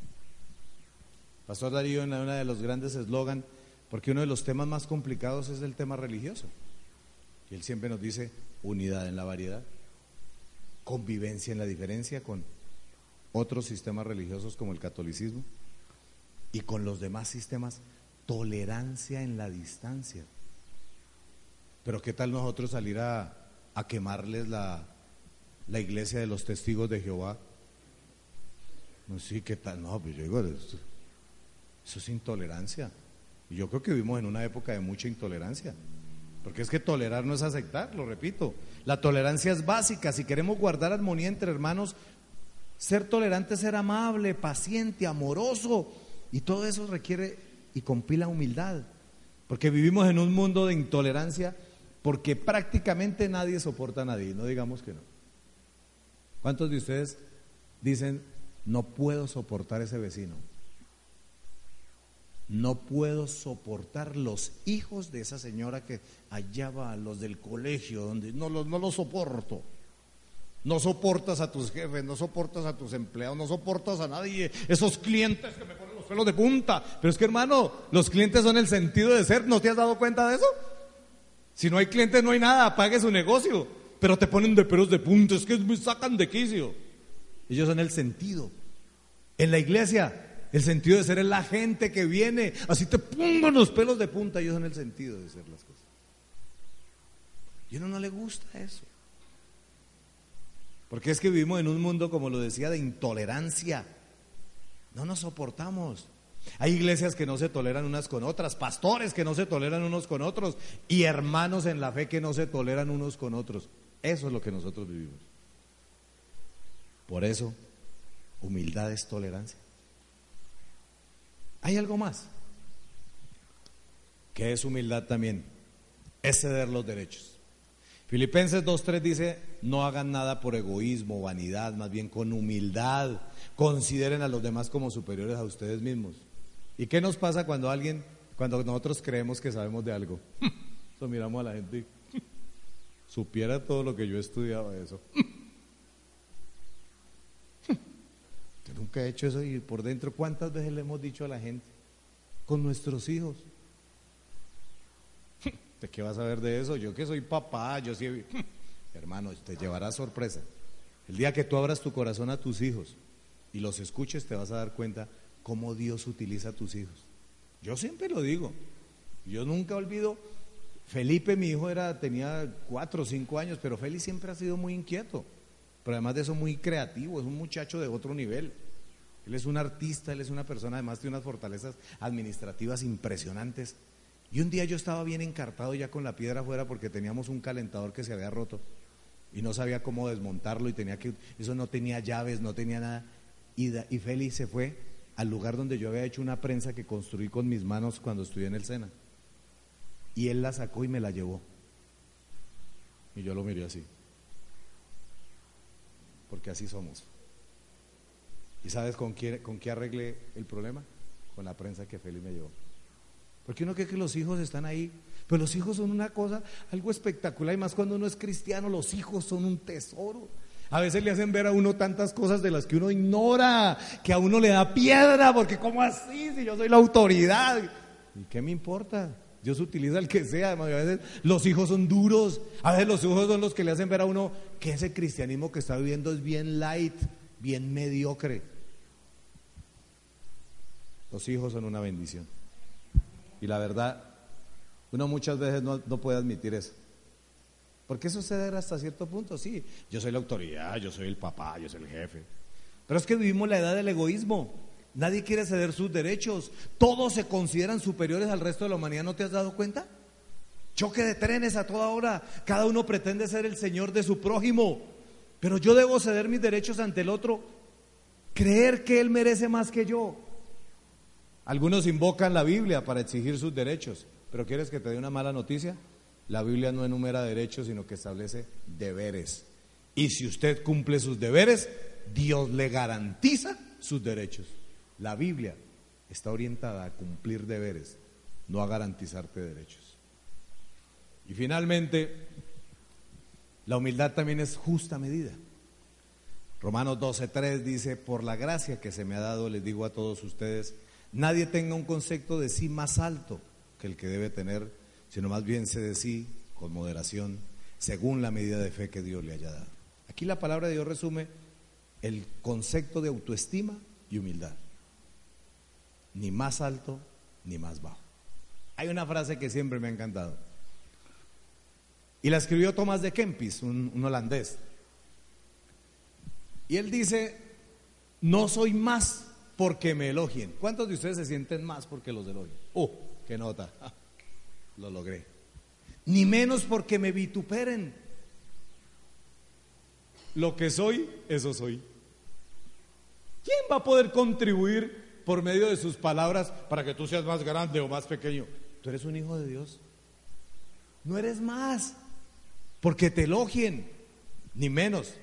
Pastor Darío en uno de los grandes eslogan, porque uno de los temas más complicados es el tema religioso. Y él siempre nos dice unidad en la variedad, convivencia en la diferencia con otros sistemas religiosos como el catolicismo y con los demás sistemas, tolerancia en la distancia. Pero ¿qué tal nosotros salir a, quemarles la, iglesia de los testigos de Jehová? No, sí, ¿qué tal? No, pues yo digo, eso, eso es intolerancia. Y yo creo que vivimos en una época de mucha intolerancia. Porque es que tolerar no es aceptar, lo repito. La tolerancia es básica. Si queremos guardar armonía entre hermanos, ser tolerante es ser amable, paciente, amoroso. Y todo eso requiere y compila humildad. Porque vivimos en un mundo de intolerancia porque prácticamente nadie soporta a nadie, no digamos que no. ¿Cuántos de ustedes dicen, no puedo soportar ese vecino? No puedo soportar los hijos de esa señora que allá va, los del colegio, donde no los, no los soporto. No soportas a tus jefes, no soportas a tus empleados, no soportas a nadie. Esos clientes que me ponen los pelos de punta. Pero es que hermano, los clientes son el sentido de ser. ¿No te has dado cuenta de eso? Si no hay clientes, no hay nada, apague su negocio. Pero te ponen de pelos de punta, es que me sacan de quicio. Ellos son el sentido. En la iglesia, el sentido de ser es la gente que viene. Así te pongan los pelos de punta, ellos son el sentido de ser las cosas. Y a uno no le gusta eso. Porque es que vivimos en un mundo, como lo decía, de intolerancia. No nos soportamos. Hay iglesias que no se toleran unas con otras, pastores que no se toleran unos con otros y hermanos en la fe que no se toleran unos con otros. Eso es lo que nosotros vivimos. Por eso, humildad es tolerancia. Hay algo más. que es humildad también? Es ceder los derechos. Filipenses 2.3 dice, no hagan nada por egoísmo, vanidad, más bien con humildad. Consideren a los demás como superiores a ustedes mismos. ¿Y qué nos pasa cuando alguien, cuando nosotros creemos que sabemos de algo? Eso miramos a la gente supiera todo lo que yo he estudiado de eso. Yo nunca he hecho eso y por dentro, ¿cuántas veces le hemos dicho a la gente? Con nuestros hijos. ¿De qué vas a ver de eso? Yo que soy papá, yo sí. Hermano, te llevará sorpresa. El día que tú abras tu corazón a tus hijos y los escuches, te vas a dar cuenta cómo Dios utiliza a tus hijos. Yo siempre lo digo. Yo nunca olvido. Felipe, mi hijo, era, tenía cuatro o cinco años, pero Félix siempre ha sido muy inquieto. pero además de eso muy creativo, es un muchacho de otro nivel. Él es un artista, él es una persona además de unas fortalezas administrativas impresionantes. Y un día yo estaba bien encartado ya con la piedra afuera porque teníamos un calentador que se había roto y no sabía cómo desmontarlo y tenía que, eso no tenía llaves, no tenía nada. Y, y Félix se fue al lugar donde yo había hecho una prensa que construí con mis manos cuando estudié en el Sena. Y él la sacó y me la llevó. Y yo lo miré así. Porque así somos. ¿Y sabes con qué, con qué arreglé el problema? Con la prensa que Félix me llevó. Porque uno cree que los hijos están ahí pero los hijos son una cosa, algo espectacular, y más cuando uno es cristiano, los hijos son un tesoro. A veces le hacen ver a uno tantas cosas de las que uno ignora, que a uno le da piedra, porque ¿cómo así? Si yo soy la autoridad. ¿Y qué me importa? Dios utiliza el que sea. A veces los hijos son duros. A veces los hijos son los que le hacen ver a uno que ese cristianismo que está viviendo es bien light, bien mediocre. Los hijos son una bendición. Y la verdad, uno muchas veces no, puede admitir eso. Porque eso se hasta cierto punto, sí. Yo soy la autoridad, yo soy el papá, yo soy el jefe. Pero es que vivimos la edad del egoísmo. Nadie quiere ceder sus derechos. Todos se consideran superiores al resto de la humanidad. ¿No te has dado cuenta? Choque de trenes a toda hora. Cada uno pretende ser el señor de su prójimo. Pero yo debo ceder mis derechos ante el otro. Creer que él merece más que yo. Algunos invocan la Biblia para exigir sus derechos. Pero ¿quieres que te dé una mala noticia? La Biblia no enumera derechos, sino que establece deberes. Y si usted cumple sus deberes, Dios le garantiza sus derechos. La Biblia está orientada a cumplir deberes, no a garantizarte derechos. Y finalmente, la humildad también es justa medida. Romanos 12:3 dice, por la gracia que se me ha dado, les digo a todos ustedes, nadie tenga un concepto de sí más alto el que debe tener, sino más bien se de sí con moderación, según la medida de fe que Dios le haya dado. Aquí la palabra de Dios resume el concepto de autoestima y humildad. Ni más alto ni más bajo. Hay una frase que siempre me ha encantado. Y la escribió Tomás de Kempis, un, holandés. Y él dice, no soy más porque me elogien. ¿Cuántos de ustedes se sienten más porque los elogien? Oh, ¿Qué nota? Lo logré. Ni menos porque me vituperen. Lo que soy, eso soy. ¿Quién va a poder contribuir por medio de sus palabras para que tú seas más grande o más pequeño? Tú eres un hijo de Dios. No eres más porque te elogien, ni menos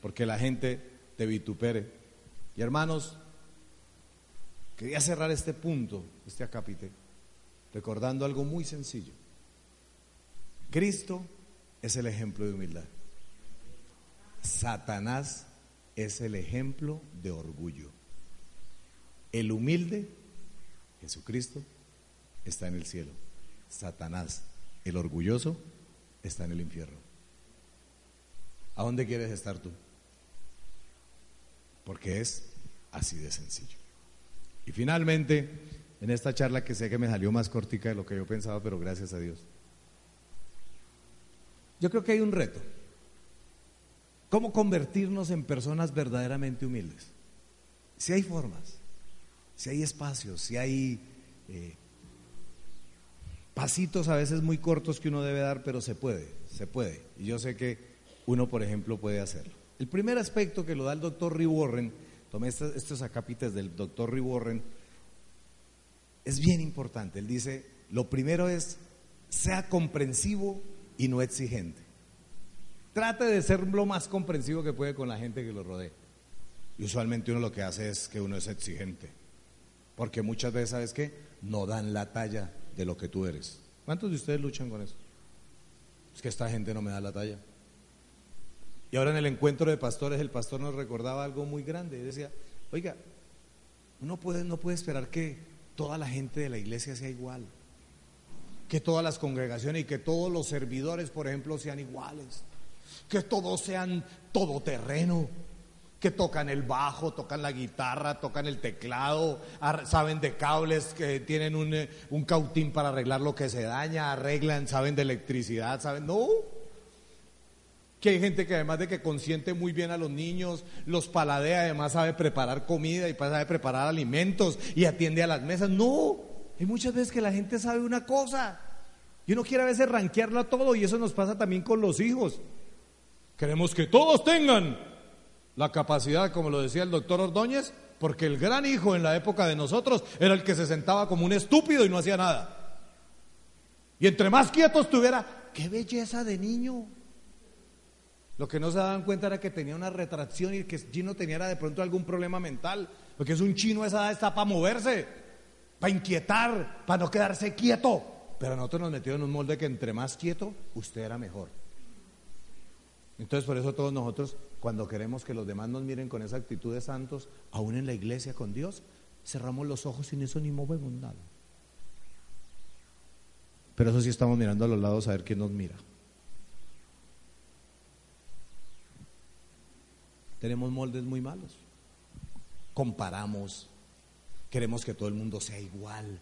porque la gente te vitupere. Y hermanos, quería cerrar este punto, este acápite recordando algo muy sencillo. Cristo es el ejemplo de humildad. Satanás es el ejemplo de orgullo. El humilde, Jesucristo, está en el cielo. Satanás, el orgulloso, está en el infierno. ¿A dónde quieres estar tú? Porque es así de sencillo. Y finalmente, en esta charla que sé que me salió más cortica de lo que yo pensaba, pero gracias a Dios. Yo creo que hay un reto. ¿Cómo convertirnos en personas verdaderamente humildes? Si hay formas, si hay espacios, si hay eh, pasitos a veces muy cortos que uno debe dar, pero se puede, se puede. Y yo sé que uno, por ejemplo, puede hacerlo. El primer aspecto que lo da el doctor Rick Warren, tomé estos, estos acápites del doctor Rick Warren, es bien importante. Él dice, lo primero es, sea comprensivo y no exigente. Trate de ser lo más comprensivo que puede con la gente que lo rodea. Y usualmente uno lo que hace es que uno es exigente. Porque muchas veces, ¿sabes qué? No dan la talla de lo que tú eres. ¿Cuántos de ustedes luchan con eso? Es que esta gente no me da la talla. Y ahora en el encuentro de pastores, el pastor nos recordaba algo muy grande. Y decía, oiga, uno puede, no puede esperar que toda la gente de la iglesia sea igual, que todas las congregaciones y que todos los servidores, por ejemplo, sean iguales, que todos sean todoterreno, que tocan el bajo, tocan la guitarra, tocan el teclado, saben de cables, que tienen un, eh, un cautín para arreglar lo que se daña, arreglan, saben de electricidad, saben, no. que hay gente que además de que consiente muy bien a los niños, los paladea, además sabe preparar comida y sabe preparar alimentos y atiende a las mesas. No, hay muchas veces que la gente sabe una cosa y uno quiere a veces ranquearla todo y eso nos pasa también con los hijos. Queremos que todos tengan la capacidad, como lo decía el doctor Ordóñez, porque el gran hijo en la época de nosotros era el que se sentaba como un estúpido y no hacía nada. Y entre más quieto estuviera, qué belleza de niño. Lo que no se daban cuenta era que tenía una retracción y que Gino tenía de pronto algún problema mental, porque es un chino esa edad está para moverse, para inquietar, para no quedarse quieto. Pero nosotros nos metimos en un molde que entre más quieto, usted era mejor. Entonces por eso todos nosotros, cuando queremos que los demás nos miren con esa actitud de santos, aún en la iglesia con Dios, cerramos los ojos sin eso ni movemos nada. Pero eso sí estamos mirando a los lados a ver quién nos mira. tenemos moldes muy malos. Comparamos, queremos que todo el mundo sea igual.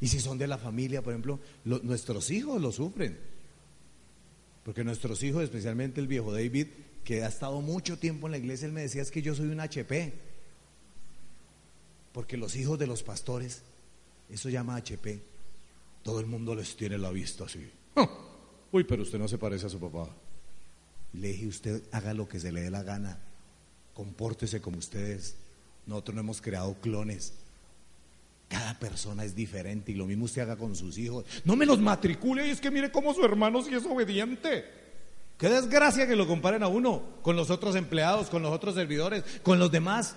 Y si son de la familia, por ejemplo, nuestros hijos lo sufren. Porque nuestros hijos, especialmente el viejo David, que ha estado mucho tiempo en la iglesia, él me decía es que yo soy un HP. Porque los hijos de los pastores, eso llama HP. Todo el mundo les tiene la vista así. Uy, pero usted no se parece a su papá. Le dije, usted haga lo que se le dé la gana, compórtese como ustedes. Nosotros no hemos creado clones. Cada persona es diferente y lo mismo usted haga con sus hijos. No me los matricule y es que mire cómo su hermano sí es obediente. Qué desgracia que lo comparen a uno con los otros empleados, con los otros servidores, con los demás.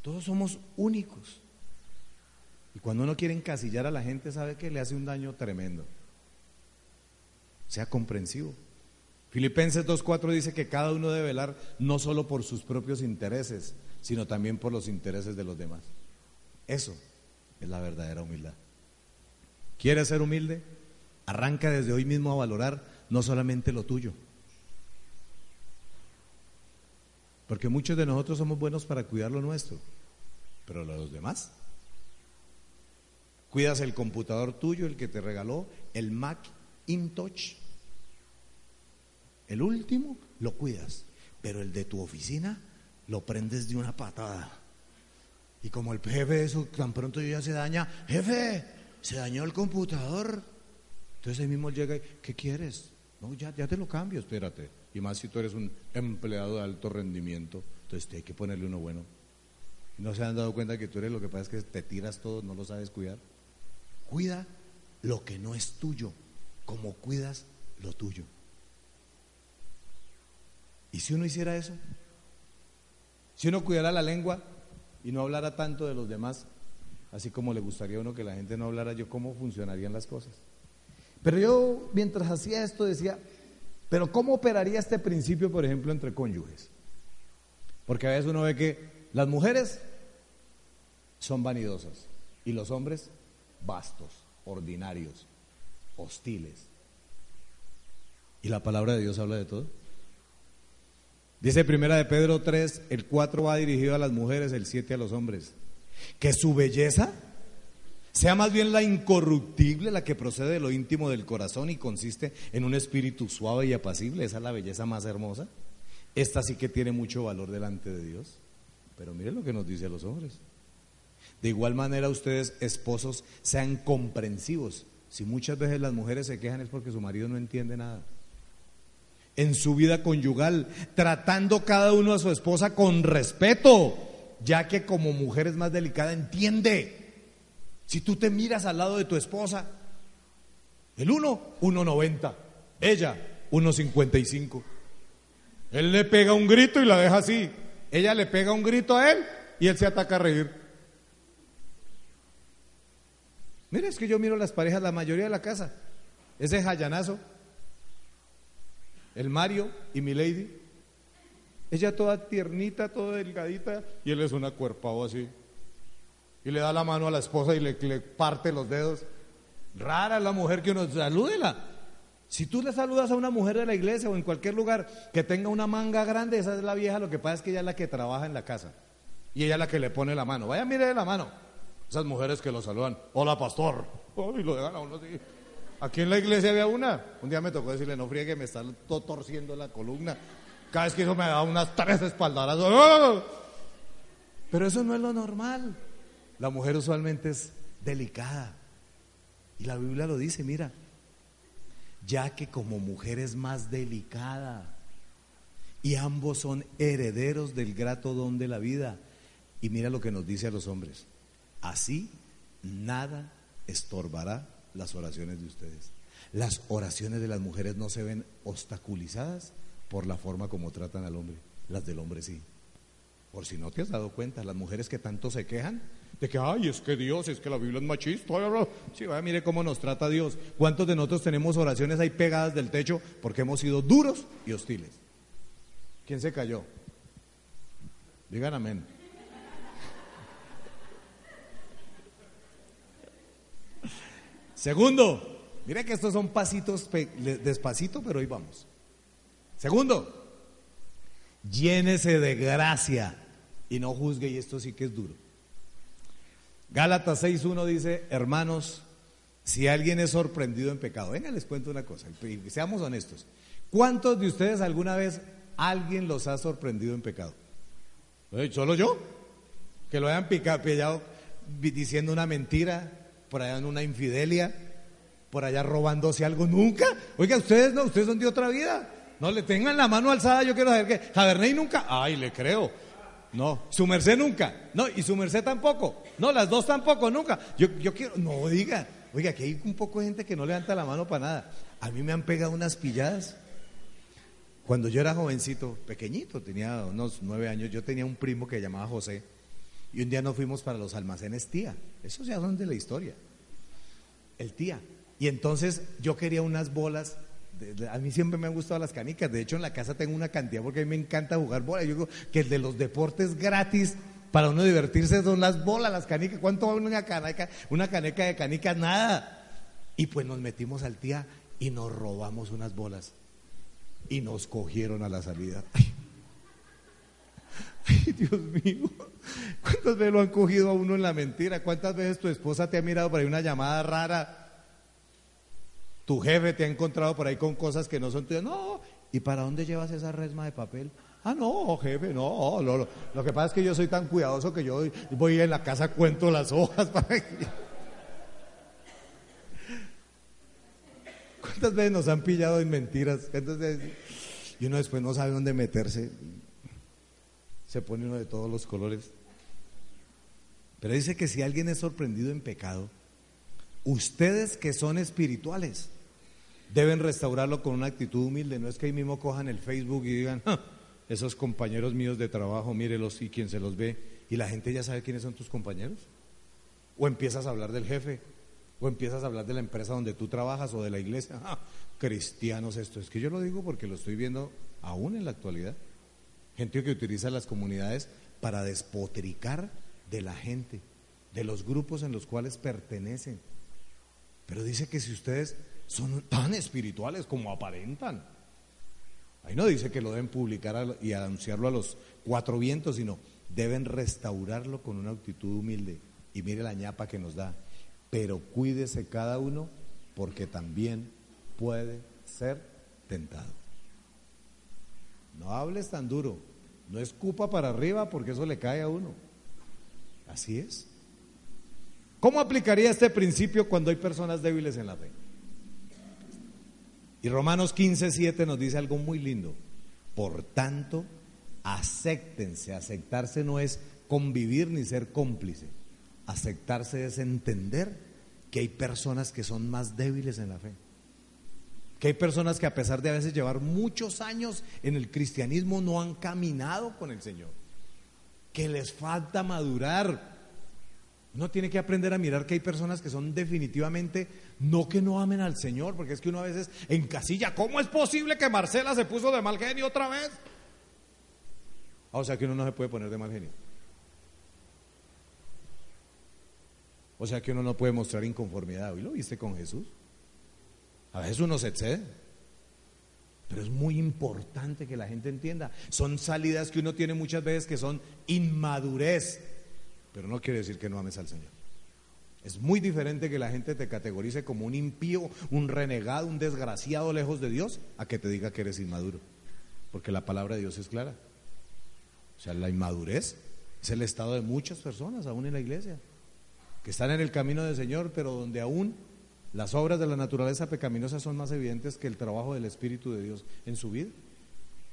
Todos somos únicos. Y cuando uno quiere encasillar a la gente, sabe que le hace un daño tremendo. Sea comprensivo. Filipenses 2.4 dice que cada uno debe velar no solo por sus propios intereses, sino también por los intereses de los demás. Eso es la verdadera humildad. ¿Quieres ser humilde? Arranca desde hoy mismo a valorar no solamente lo tuyo. Porque muchos de nosotros somos buenos para cuidar lo nuestro, pero lo de los demás. Cuidas el computador tuyo, el que te regaló, el Mac InTouch el último lo cuidas, pero el de tu oficina lo prendes de una patada. Y como el jefe eso tan pronto ya se daña, jefe, se dañó el computador. Entonces ahí mismo llega y, ¿qué quieres? No, ya, ya te lo cambio, espérate. Y más si tú eres un empleado de alto rendimiento, entonces te hay que ponerle uno bueno. No se han dado cuenta que tú eres lo que pasa es que te tiras todo, no lo sabes cuidar. Cuida lo que no es tuyo, como cuidas lo tuyo. ¿Y si uno hiciera eso? Si uno cuidara la lengua y no hablara tanto de los demás, así como le gustaría a uno que la gente no hablara yo, ¿cómo funcionarían las cosas? Pero yo, mientras hacía esto, decía, pero ¿cómo operaría este principio, por ejemplo, entre cónyuges? Porque a veces uno ve que las mujeres son vanidosas y los hombres vastos, ordinarios, hostiles. ¿Y la palabra de Dios habla de todo? Dice primera de Pedro 3, el 4 va dirigido a las mujeres, el 7 a los hombres. Que su belleza sea más bien la incorruptible, la que procede de lo íntimo del corazón y consiste en un espíritu suave y apacible. Esa es la belleza más hermosa. Esta sí que tiene mucho valor delante de Dios. Pero miren lo que nos dice a los hombres. De igual manera ustedes, esposos, sean comprensivos. Si muchas veces las mujeres se quejan es porque su marido no entiende nada en su vida conyugal, tratando cada uno a su esposa con respeto, ya que como mujer es más delicada, entiende. Si tú te miras al lado de tu esposa, el uno, 1,90, ella, 1,55. Él le pega un grito y la deja así. Ella le pega un grito a él y él se ataca a reír. Mira, es que yo miro las parejas, la mayoría de la casa. Ese jayanazo el Mario y mi lady. Ella toda tiernita, toda delgadita, y él es un acuerpado así. Y le da la mano a la esposa y le, parte los dedos. Rara la mujer que uno salúdela. Si tú le saludas a una mujer de la iglesia o en cualquier lugar que tenga una manga grande, esa es la vieja, lo que pasa es que ella es la que trabaja en la casa. Y ella es la que le pone la mano. Vaya, mire la mano. Esas mujeres que lo saludan. Hola, pastor. Y lo dejan a uno así. Aquí en la iglesia había una. Un día me tocó decirle, no friegue, me está todo torciendo la columna. Cada vez que eso me da unas tres espaldarazos. ¡Ah! Pero eso no es lo normal. La mujer usualmente es delicada. Y la Biblia lo dice, mira, ya que como mujer es más delicada y ambos son herederos del grato don de la vida. Y mira lo que nos dice a los hombres. Así nada estorbará las oraciones de ustedes. Las oraciones de las mujeres no se ven obstaculizadas por la forma como tratan al hombre. Las del hombre sí. Por si no te has dado cuenta, las mujeres que tanto se quejan de que, ay, es que Dios, es que la Biblia es machista. Sí, vaya, mire cómo nos trata Dios. ¿Cuántos de nosotros tenemos oraciones ahí pegadas del techo porque hemos sido duros y hostiles? ¿Quién se cayó? Digan amén. Segundo, mire que estos son pasitos despacito, pero hoy vamos. Segundo, llénese de gracia y no juzgue, y esto sí que es duro. Gálatas 6.1 dice, hermanos, si alguien es sorprendido en pecado, venga, les cuento una cosa, seamos honestos. ¿Cuántos de ustedes alguna vez alguien los ha sorprendido en pecado? ¿Solo yo? Que lo hayan pillado diciendo una mentira, por allá en una infidelia, por allá robándose algo, nunca. Oiga, ustedes no, ustedes son de otra vida. No le tengan la mano alzada, yo quiero saber que Javerney nunca, ay, le creo. No, su merced nunca. No, y su merced tampoco. No, las dos tampoco, nunca. Yo, yo quiero, no diga, oiga, que hay un poco de gente que no levanta la mano para nada. A mí me han pegado unas pilladas. Cuando yo era jovencito, pequeñito, tenía unos nueve años, yo tenía un primo que llamaba José. Y un día nos fuimos para los almacenes tía. Eso ya son de la historia. El tía. Y entonces yo quería unas bolas a mí siempre me han gustado las canicas. De hecho, en la casa tengo una cantidad porque a mí me encanta jugar bola. Yo digo que el de los deportes gratis para uno divertirse son las bolas, las canicas. ¿Cuánto vale una caneca? Una caneca de canicas, nada. Y pues nos metimos al tía y nos robamos unas bolas. Y nos cogieron a la salida. Ay, Dios mío. ¿Cuántas veces lo han cogido a uno en la mentira? ¿Cuántas veces tu esposa te ha mirado por ahí una llamada rara? Tu jefe te ha encontrado por ahí con cosas que no son tuyas. No, ¿y para dónde llevas esa resma de papel? Ah, no, jefe, no. Lo, lo, que pasa es que yo soy tan cuidadoso que yo voy en la casa, cuento las hojas para ¿Cuántas veces nos han pillado en mentiras? Y uno después no sabe dónde meterse. Se pone uno de todos los colores. Pero dice que si alguien es sorprendido en pecado, ustedes que son espirituales, deben restaurarlo con una actitud humilde. No es que ahí mismo cojan el Facebook y digan, esos compañeros míos de trabajo, mírelos y quien se los ve, y la gente ya sabe quiénes son tus compañeros. O empiezas a hablar del jefe, o empiezas a hablar de la empresa donde tú trabajas o de la iglesia. cristianos esto. Es que yo lo digo porque lo estoy viendo aún en la actualidad. Gente que utiliza las comunidades para despotricar de la gente, de los grupos en los cuales pertenecen. Pero dice que si ustedes son tan espirituales como aparentan. Ahí no dice que lo deben publicar y anunciarlo a los cuatro vientos, sino deben restaurarlo con una actitud humilde. Y mire la ñapa que nos da. Pero cuídese cada uno porque también puede ser tentado. No hables tan duro, no escupa para arriba porque eso le cae a uno. Así es. ¿Cómo aplicaría este principio cuando hay personas débiles en la fe? Y Romanos 15, 7 nos dice algo muy lindo. Por tanto, acéptense. Aceptarse no es convivir ni ser cómplice. Aceptarse es entender que hay personas que son más débiles en la fe. Que hay personas que a pesar de a veces llevar muchos años en el cristianismo no han caminado con el Señor. Que les falta madurar, uno tiene que aprender a mirar que hay personas que son definitivamente no que no amen al Señor, porque es que uno a veces encasilla, ¿cómo es posible que Marcela se puso de mal genio otra vez? Ah, o sea que uno no se puede poner de mal genio. O sea que uno no puede mostrar inconformidad. ¿Hoy lo viste con Jesús? A veces uno se excede. Pero es muy importante que la gente entienda. Son salidas que uno tiene muchas veces que son inmadurez pero no quiere decir que no ames al Señor. Es muy diferente que la gente te categorice como un impío, un renegado, un desgraciado lejos de Dios, a que te diga que eres inmaduro. Porque la palabra de Dios es clara. O sea, la inmadurez es el estado de muchas personas, aún en la iglesia, que están en el camino del Señor, pero donde aún las obras de la naturaleza pecaminosa son más evidentes que el trabajo del Espíritu de Dios en su vida.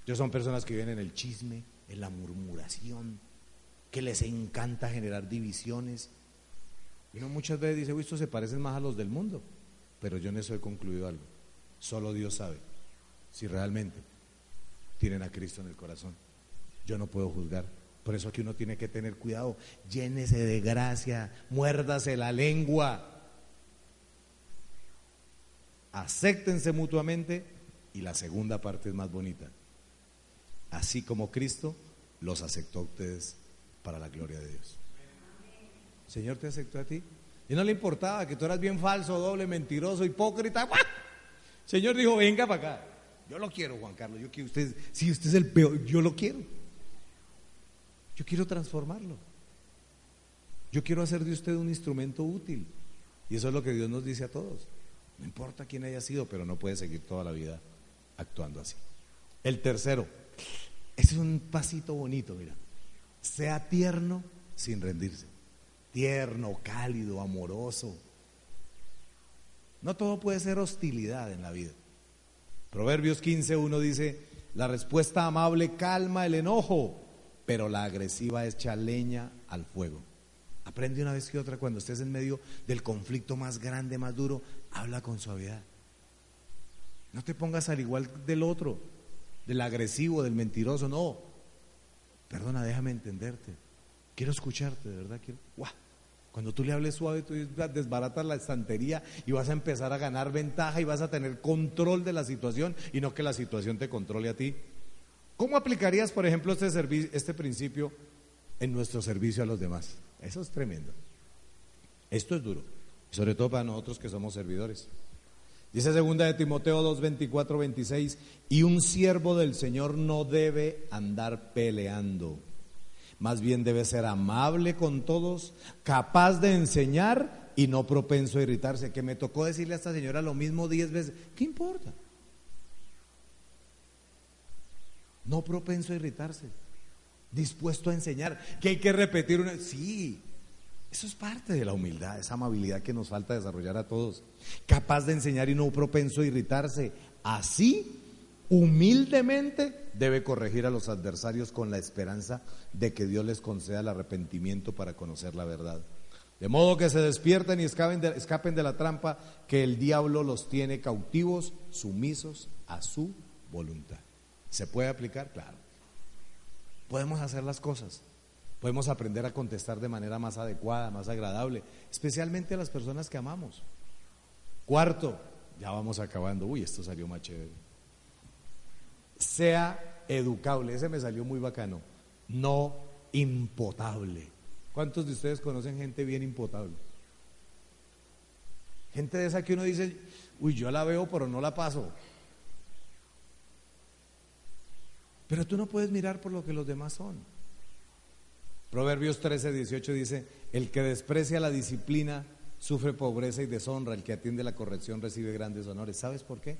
Yo son personas que viven en el chisme, en la murmuración, que les encanta generar divisiones. Y uno muchas veces dice, esto se parecen más a los del mundo, pero yo en eso he concluido algo. Solo Dios sabe si realmente tienen a Cristo en el corazón. Yo no puedo juzgar. Por eso aquí uno tiene que tener cuidado. Llénese de gracia, muérdase la lengua. Acéptense mutuamente y la segunda parte es más bonita. Así como Cristo los aceptó a ustedes para la gloria de Dios. Señor te aceptó a ti. Y no le importaba que tú eras bien falso, doble, mentiroso, hipócrita. Señor dijo, venga para acá. Yo lo quiero, Juan Carlos. Yo quiero usted, si usted es el peor, yo lo quiero. Yo quiero transformarlo. Yo quiero hacer de usted un instrumento útil. Y eso es lo que Dios nos dice a todos. No importa quién haya sido, pero no puede seguir toda la vida actuando así. El tercero, es un pasito bonito, mira. Sea tierno sin rendirse. Tierno, cálido, amoroso. No todo puede ser hostilidad en la vida. Proverbios 15.1 dice, la respuesta amable calma el enojo, pero la agresiva echa leña al fuego. Aprende una vez que otra, cuando estés en medio del conflicto más grande, más duro, habla con suavidad. No te pongas al igual del otro, del agresivo, del mentiroso, no. Perdona, déjame entenderte. Quiero escucharte, de verdad. Quiero. Cuando tú le hables suave, tú desbaratas la estantería y vas a empezar a ganar ventaja y vas a tener control de la situación y no que la situación te controle a ti. ¿Cómo aplicarías, por ejemplo, este, este principio en nuestro servicio a los demás? Eso es tremendo. Esto es duro, sobre todo para nosotros que somos servidores. Dice segunda de Timoteo 2, 24, 26, y un siervo del Señor no debe andar peleando más bien debe ser amable con todos, capaz de enseñar y no propenso a irritarse. Que me tocó decirle a esta señora lo mismo diez veces. ¿Qué importa? No propenso a irritarse. Dispuesto a enseñar. Que hay que repetir una. Sí, eso es parte de la humildad, esa amabilidad que nos falta desarrollar a todos. Capaz de enseñar y no propenso a irritarse. Así humildemente debe corregir a los adversarios con la esperanza de que Dios les conceda el arrepentimiento para conocer la verdad. De modo que se despierten y escapen de, escapen de la trampa que el diablo los tiene cautivos, sumisos a su voluntad. ¿Se puede aplicar? Claro. Podemos hacer las cosas. Podemos aprender a contestar de manera más adecuada, más agradable, especialmente a las personas que amamos. Cuarto, ya vamos acabando. Uy, esto salió más chévere sea educable, ese me salió muy bacano, no impotable. ¿Cuántos de ustedes conocen gente bien impotable? Gente de esa que uno dice, uy, yo la veo, pero no la paso. Pero tú no puedes mirar por lo que los demás son. Proverbios 13, 18 dice, el que desprecia la disciplina sufre pobreza y deshonra, el que atiende la corrección recibe grandes honores. ¿Sabes por qué?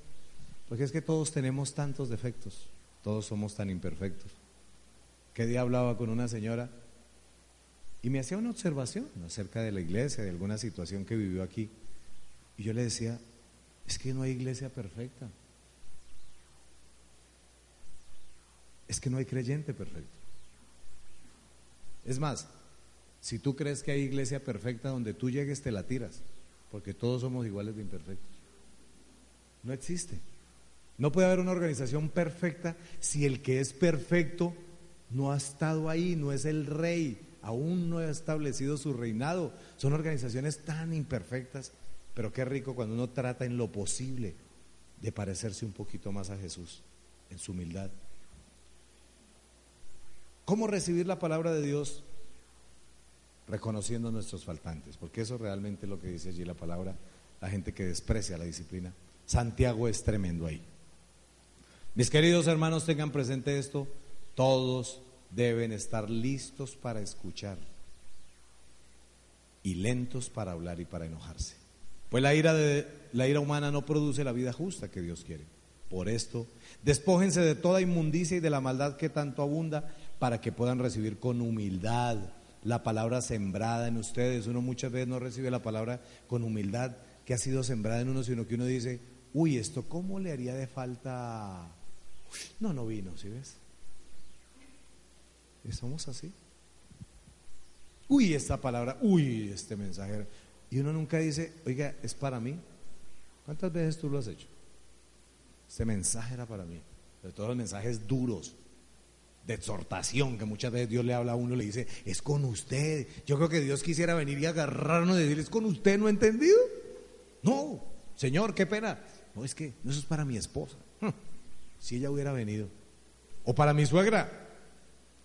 Porque es que todos tenemos tantos defectos, todos somos tan imperfectos. Que día hablaba con una señora y me hacía una observación acerca de la iglesia, de alguna situación que vivió aquí. Y yo le decía, es que no hay iglesia perfecta. Es que no hay creyente perfecto. Es más, si tú crees que hay iglesia perfecta donde tú llegues te la tiras, porque todos somos iguales de imperfectos. No existe. No puede haber una organización perfecta si el que es perfecto no ha estado ahí, no es el rey, aún no ha establecido su reinado. Son organizaciones tan imperfectas, pero qué rico cuando uno trata en lo posible de parecerse un poquito más a Jesús, en su humildad. ¿Cómo recibir la palabra de Dios? Reconociendo nuestros faltantes, porque eso realmente es lo que dice allí la palabra, la gente que desprecia la disciplina. Santiago es tremendo ahí. Mis queridos hermanos, tengan presente esto, todos deben estar listos para escuchar. y lentos para hablar y para enojarse. Pues la ira, de, la ira humana no produce la vida justa que Dios quiere. Por esto, despójense de toda inmundicia y de la maldad que tanto abunda para que puedan recibir con humildad la palabra sembrada en ustedes. Uno muchas veces no recibe la palabra con humildad que ha sido sembrada en uno, sino que uno dice, uy, esto cómo le haría de falta... No, no vino, ¿sí ves? Y somos así. Uy, esta palabra, uy, este mensajero. Y uno nunca dice, oiga, es para mí. ¿Cuántas veces tú lo has hecho? Este mensaje era para mí. De todos los mensajes duros, de exhortación, que muchas veces Dios le habla a uno y le dice, es con usted. Yo creo que Dios quisiera venir y agarrarnos y decir, es con usted, ¿no ha entendido? No, Señor, qué pena. No, es que eso es para mi esposa. Hm, si ella hubiera venido. O para mi suegra.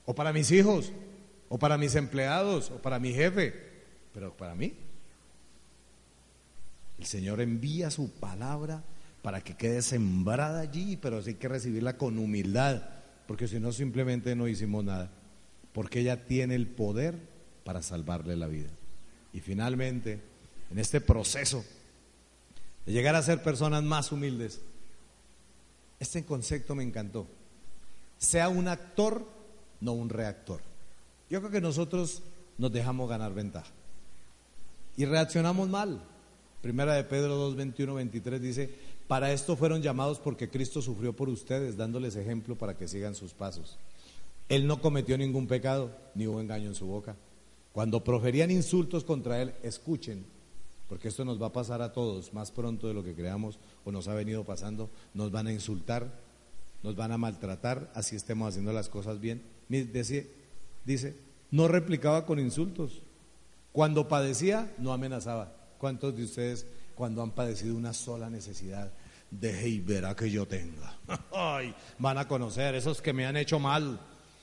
O para mis hijos. O para mis empleados. O para mi jefe. Pero para mí. El Señor envía su palabra para que quede sembrada allí, pero hay que recibirla con humildad, porque si no simplemente no hicimos nada, porque ella tiene el poder para salvarle la vida. Y finalmente, en este proceso de llegar a ser personas más humildes, este concepto me encantó. Sea un actor, no un reactor. Yo creo que nosotros nos dejamos ganar ventaja y reaccionamos mal. Primera de Pedro 2, 21, 23 dice, para esto fueron llamados porque Cristo sufrió por ustedes, dándoles ejemplo para que sigan sus pasos. Él no cometió ningún pecado, ni hubo engaño en su boca. Cuando proferían insultos contra él, escuchen, porque esto nos va a pasar a todos más pronto de lo que creamos o nos ha venido pasando. Nos van a insultar, nos van a maltratar, así estemos haciendo las cosas bien. Dice, dice no replicaba con insultos. Cuando padecía, no amenazaba. ¿Cuántos de ustedes cuando han padecido una sola necesidad, deje y verá que yo tenga? Ay, van a conocer esos que me han hecho mal,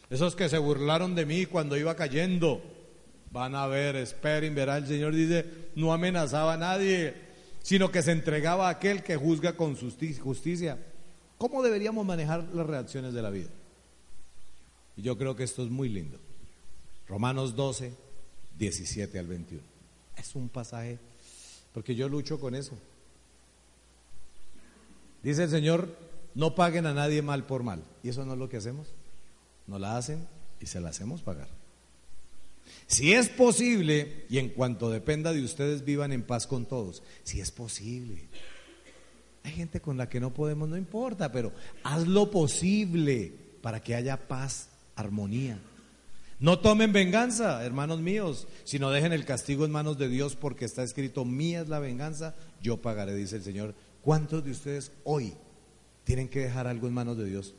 esos que se burlaron de mí cuando iba cayendo. Van a ver, esperen, verá el Señor dice, no amenazaba a nadie, sino que se entregaba a aquel que juzga con justicia. ¿Cómo deberíamos manejar las reacciones de la vida? Y yo creo que esto es muy lindo. Romanos 12, 17 al 21. Es un pasaje porque yo lucho con eso. Dice el Señor, no paguen a nadie mal por mal. Y eso no es lo que hacemos. No la hacen y se la hacemos pagar. Si es posible, y en cuanto dependa de ustedes, vivan en paz con todos. Si es posible. Hay gente con la que no podemos, no importa, pero haz lo posible para que haya paz, armonía. No tomen venganza, hermanos míos, sino dejen el castigo en manos de Dios porque está escrito, mía es la venganza, yo pagaré, dice el Señor. ¿Cuántos de ustedes hoy tienen que dejar algo en manos de Dios?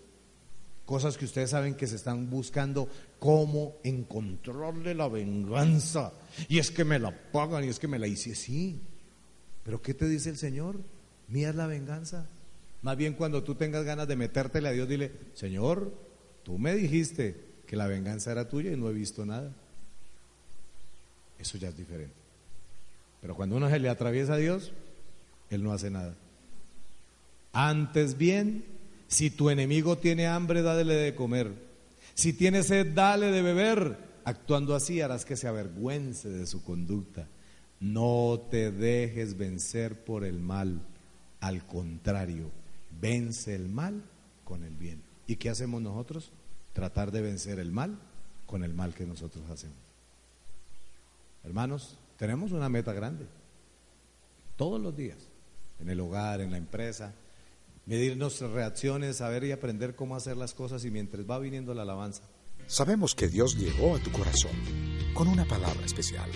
Cosas que ustedes saben que se están buscando cómo encontrarle la venganza. Y es que me la pagan y es que me la hice así. Pero ¿qué te dice el Señor? Mía es la venganza. Más bien cuando tú tengas ganas de metértele a Dios, dile, Señor, tú me dijiste que la venganza era tuya y no he visto nada. Eso ya es diferente. Pero cuando uno se le atraviesa a Dios, Él no hace nada. Antes bien, si tu enemigo tiene hambre, dale de comer. Si tiene sed, dale de beber. Actuando así harás que se avergüence de su conducta. No te dejes vencer por el mal. Al contrario, vence el mal con el bien. ¿Y qué hacemos nosotros? tratar de vencer el mal con el mal que nosotros hacemos. Hermanos, tenemos una meta grande. Todos los días, en el hogar, en la empresa, medir nuestras reacciones, saber y aprender cómo hacer las cosas y mientras va viniendo la alabanza. Sabemos que Dios llegó a tu corazón con una palabra especial.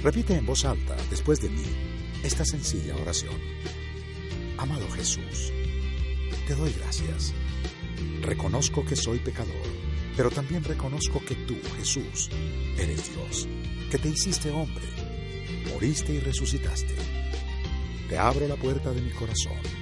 Repite en voz alta, después de mí, esta sencilla oración. Amado Jesús, te doy gracias Reconozco que soy pecador, pero también reconozco que tú, Jesús, eres Dios, que te hiciste hombre, moriste y resucitaste. Te abro la puerta de mi corazón.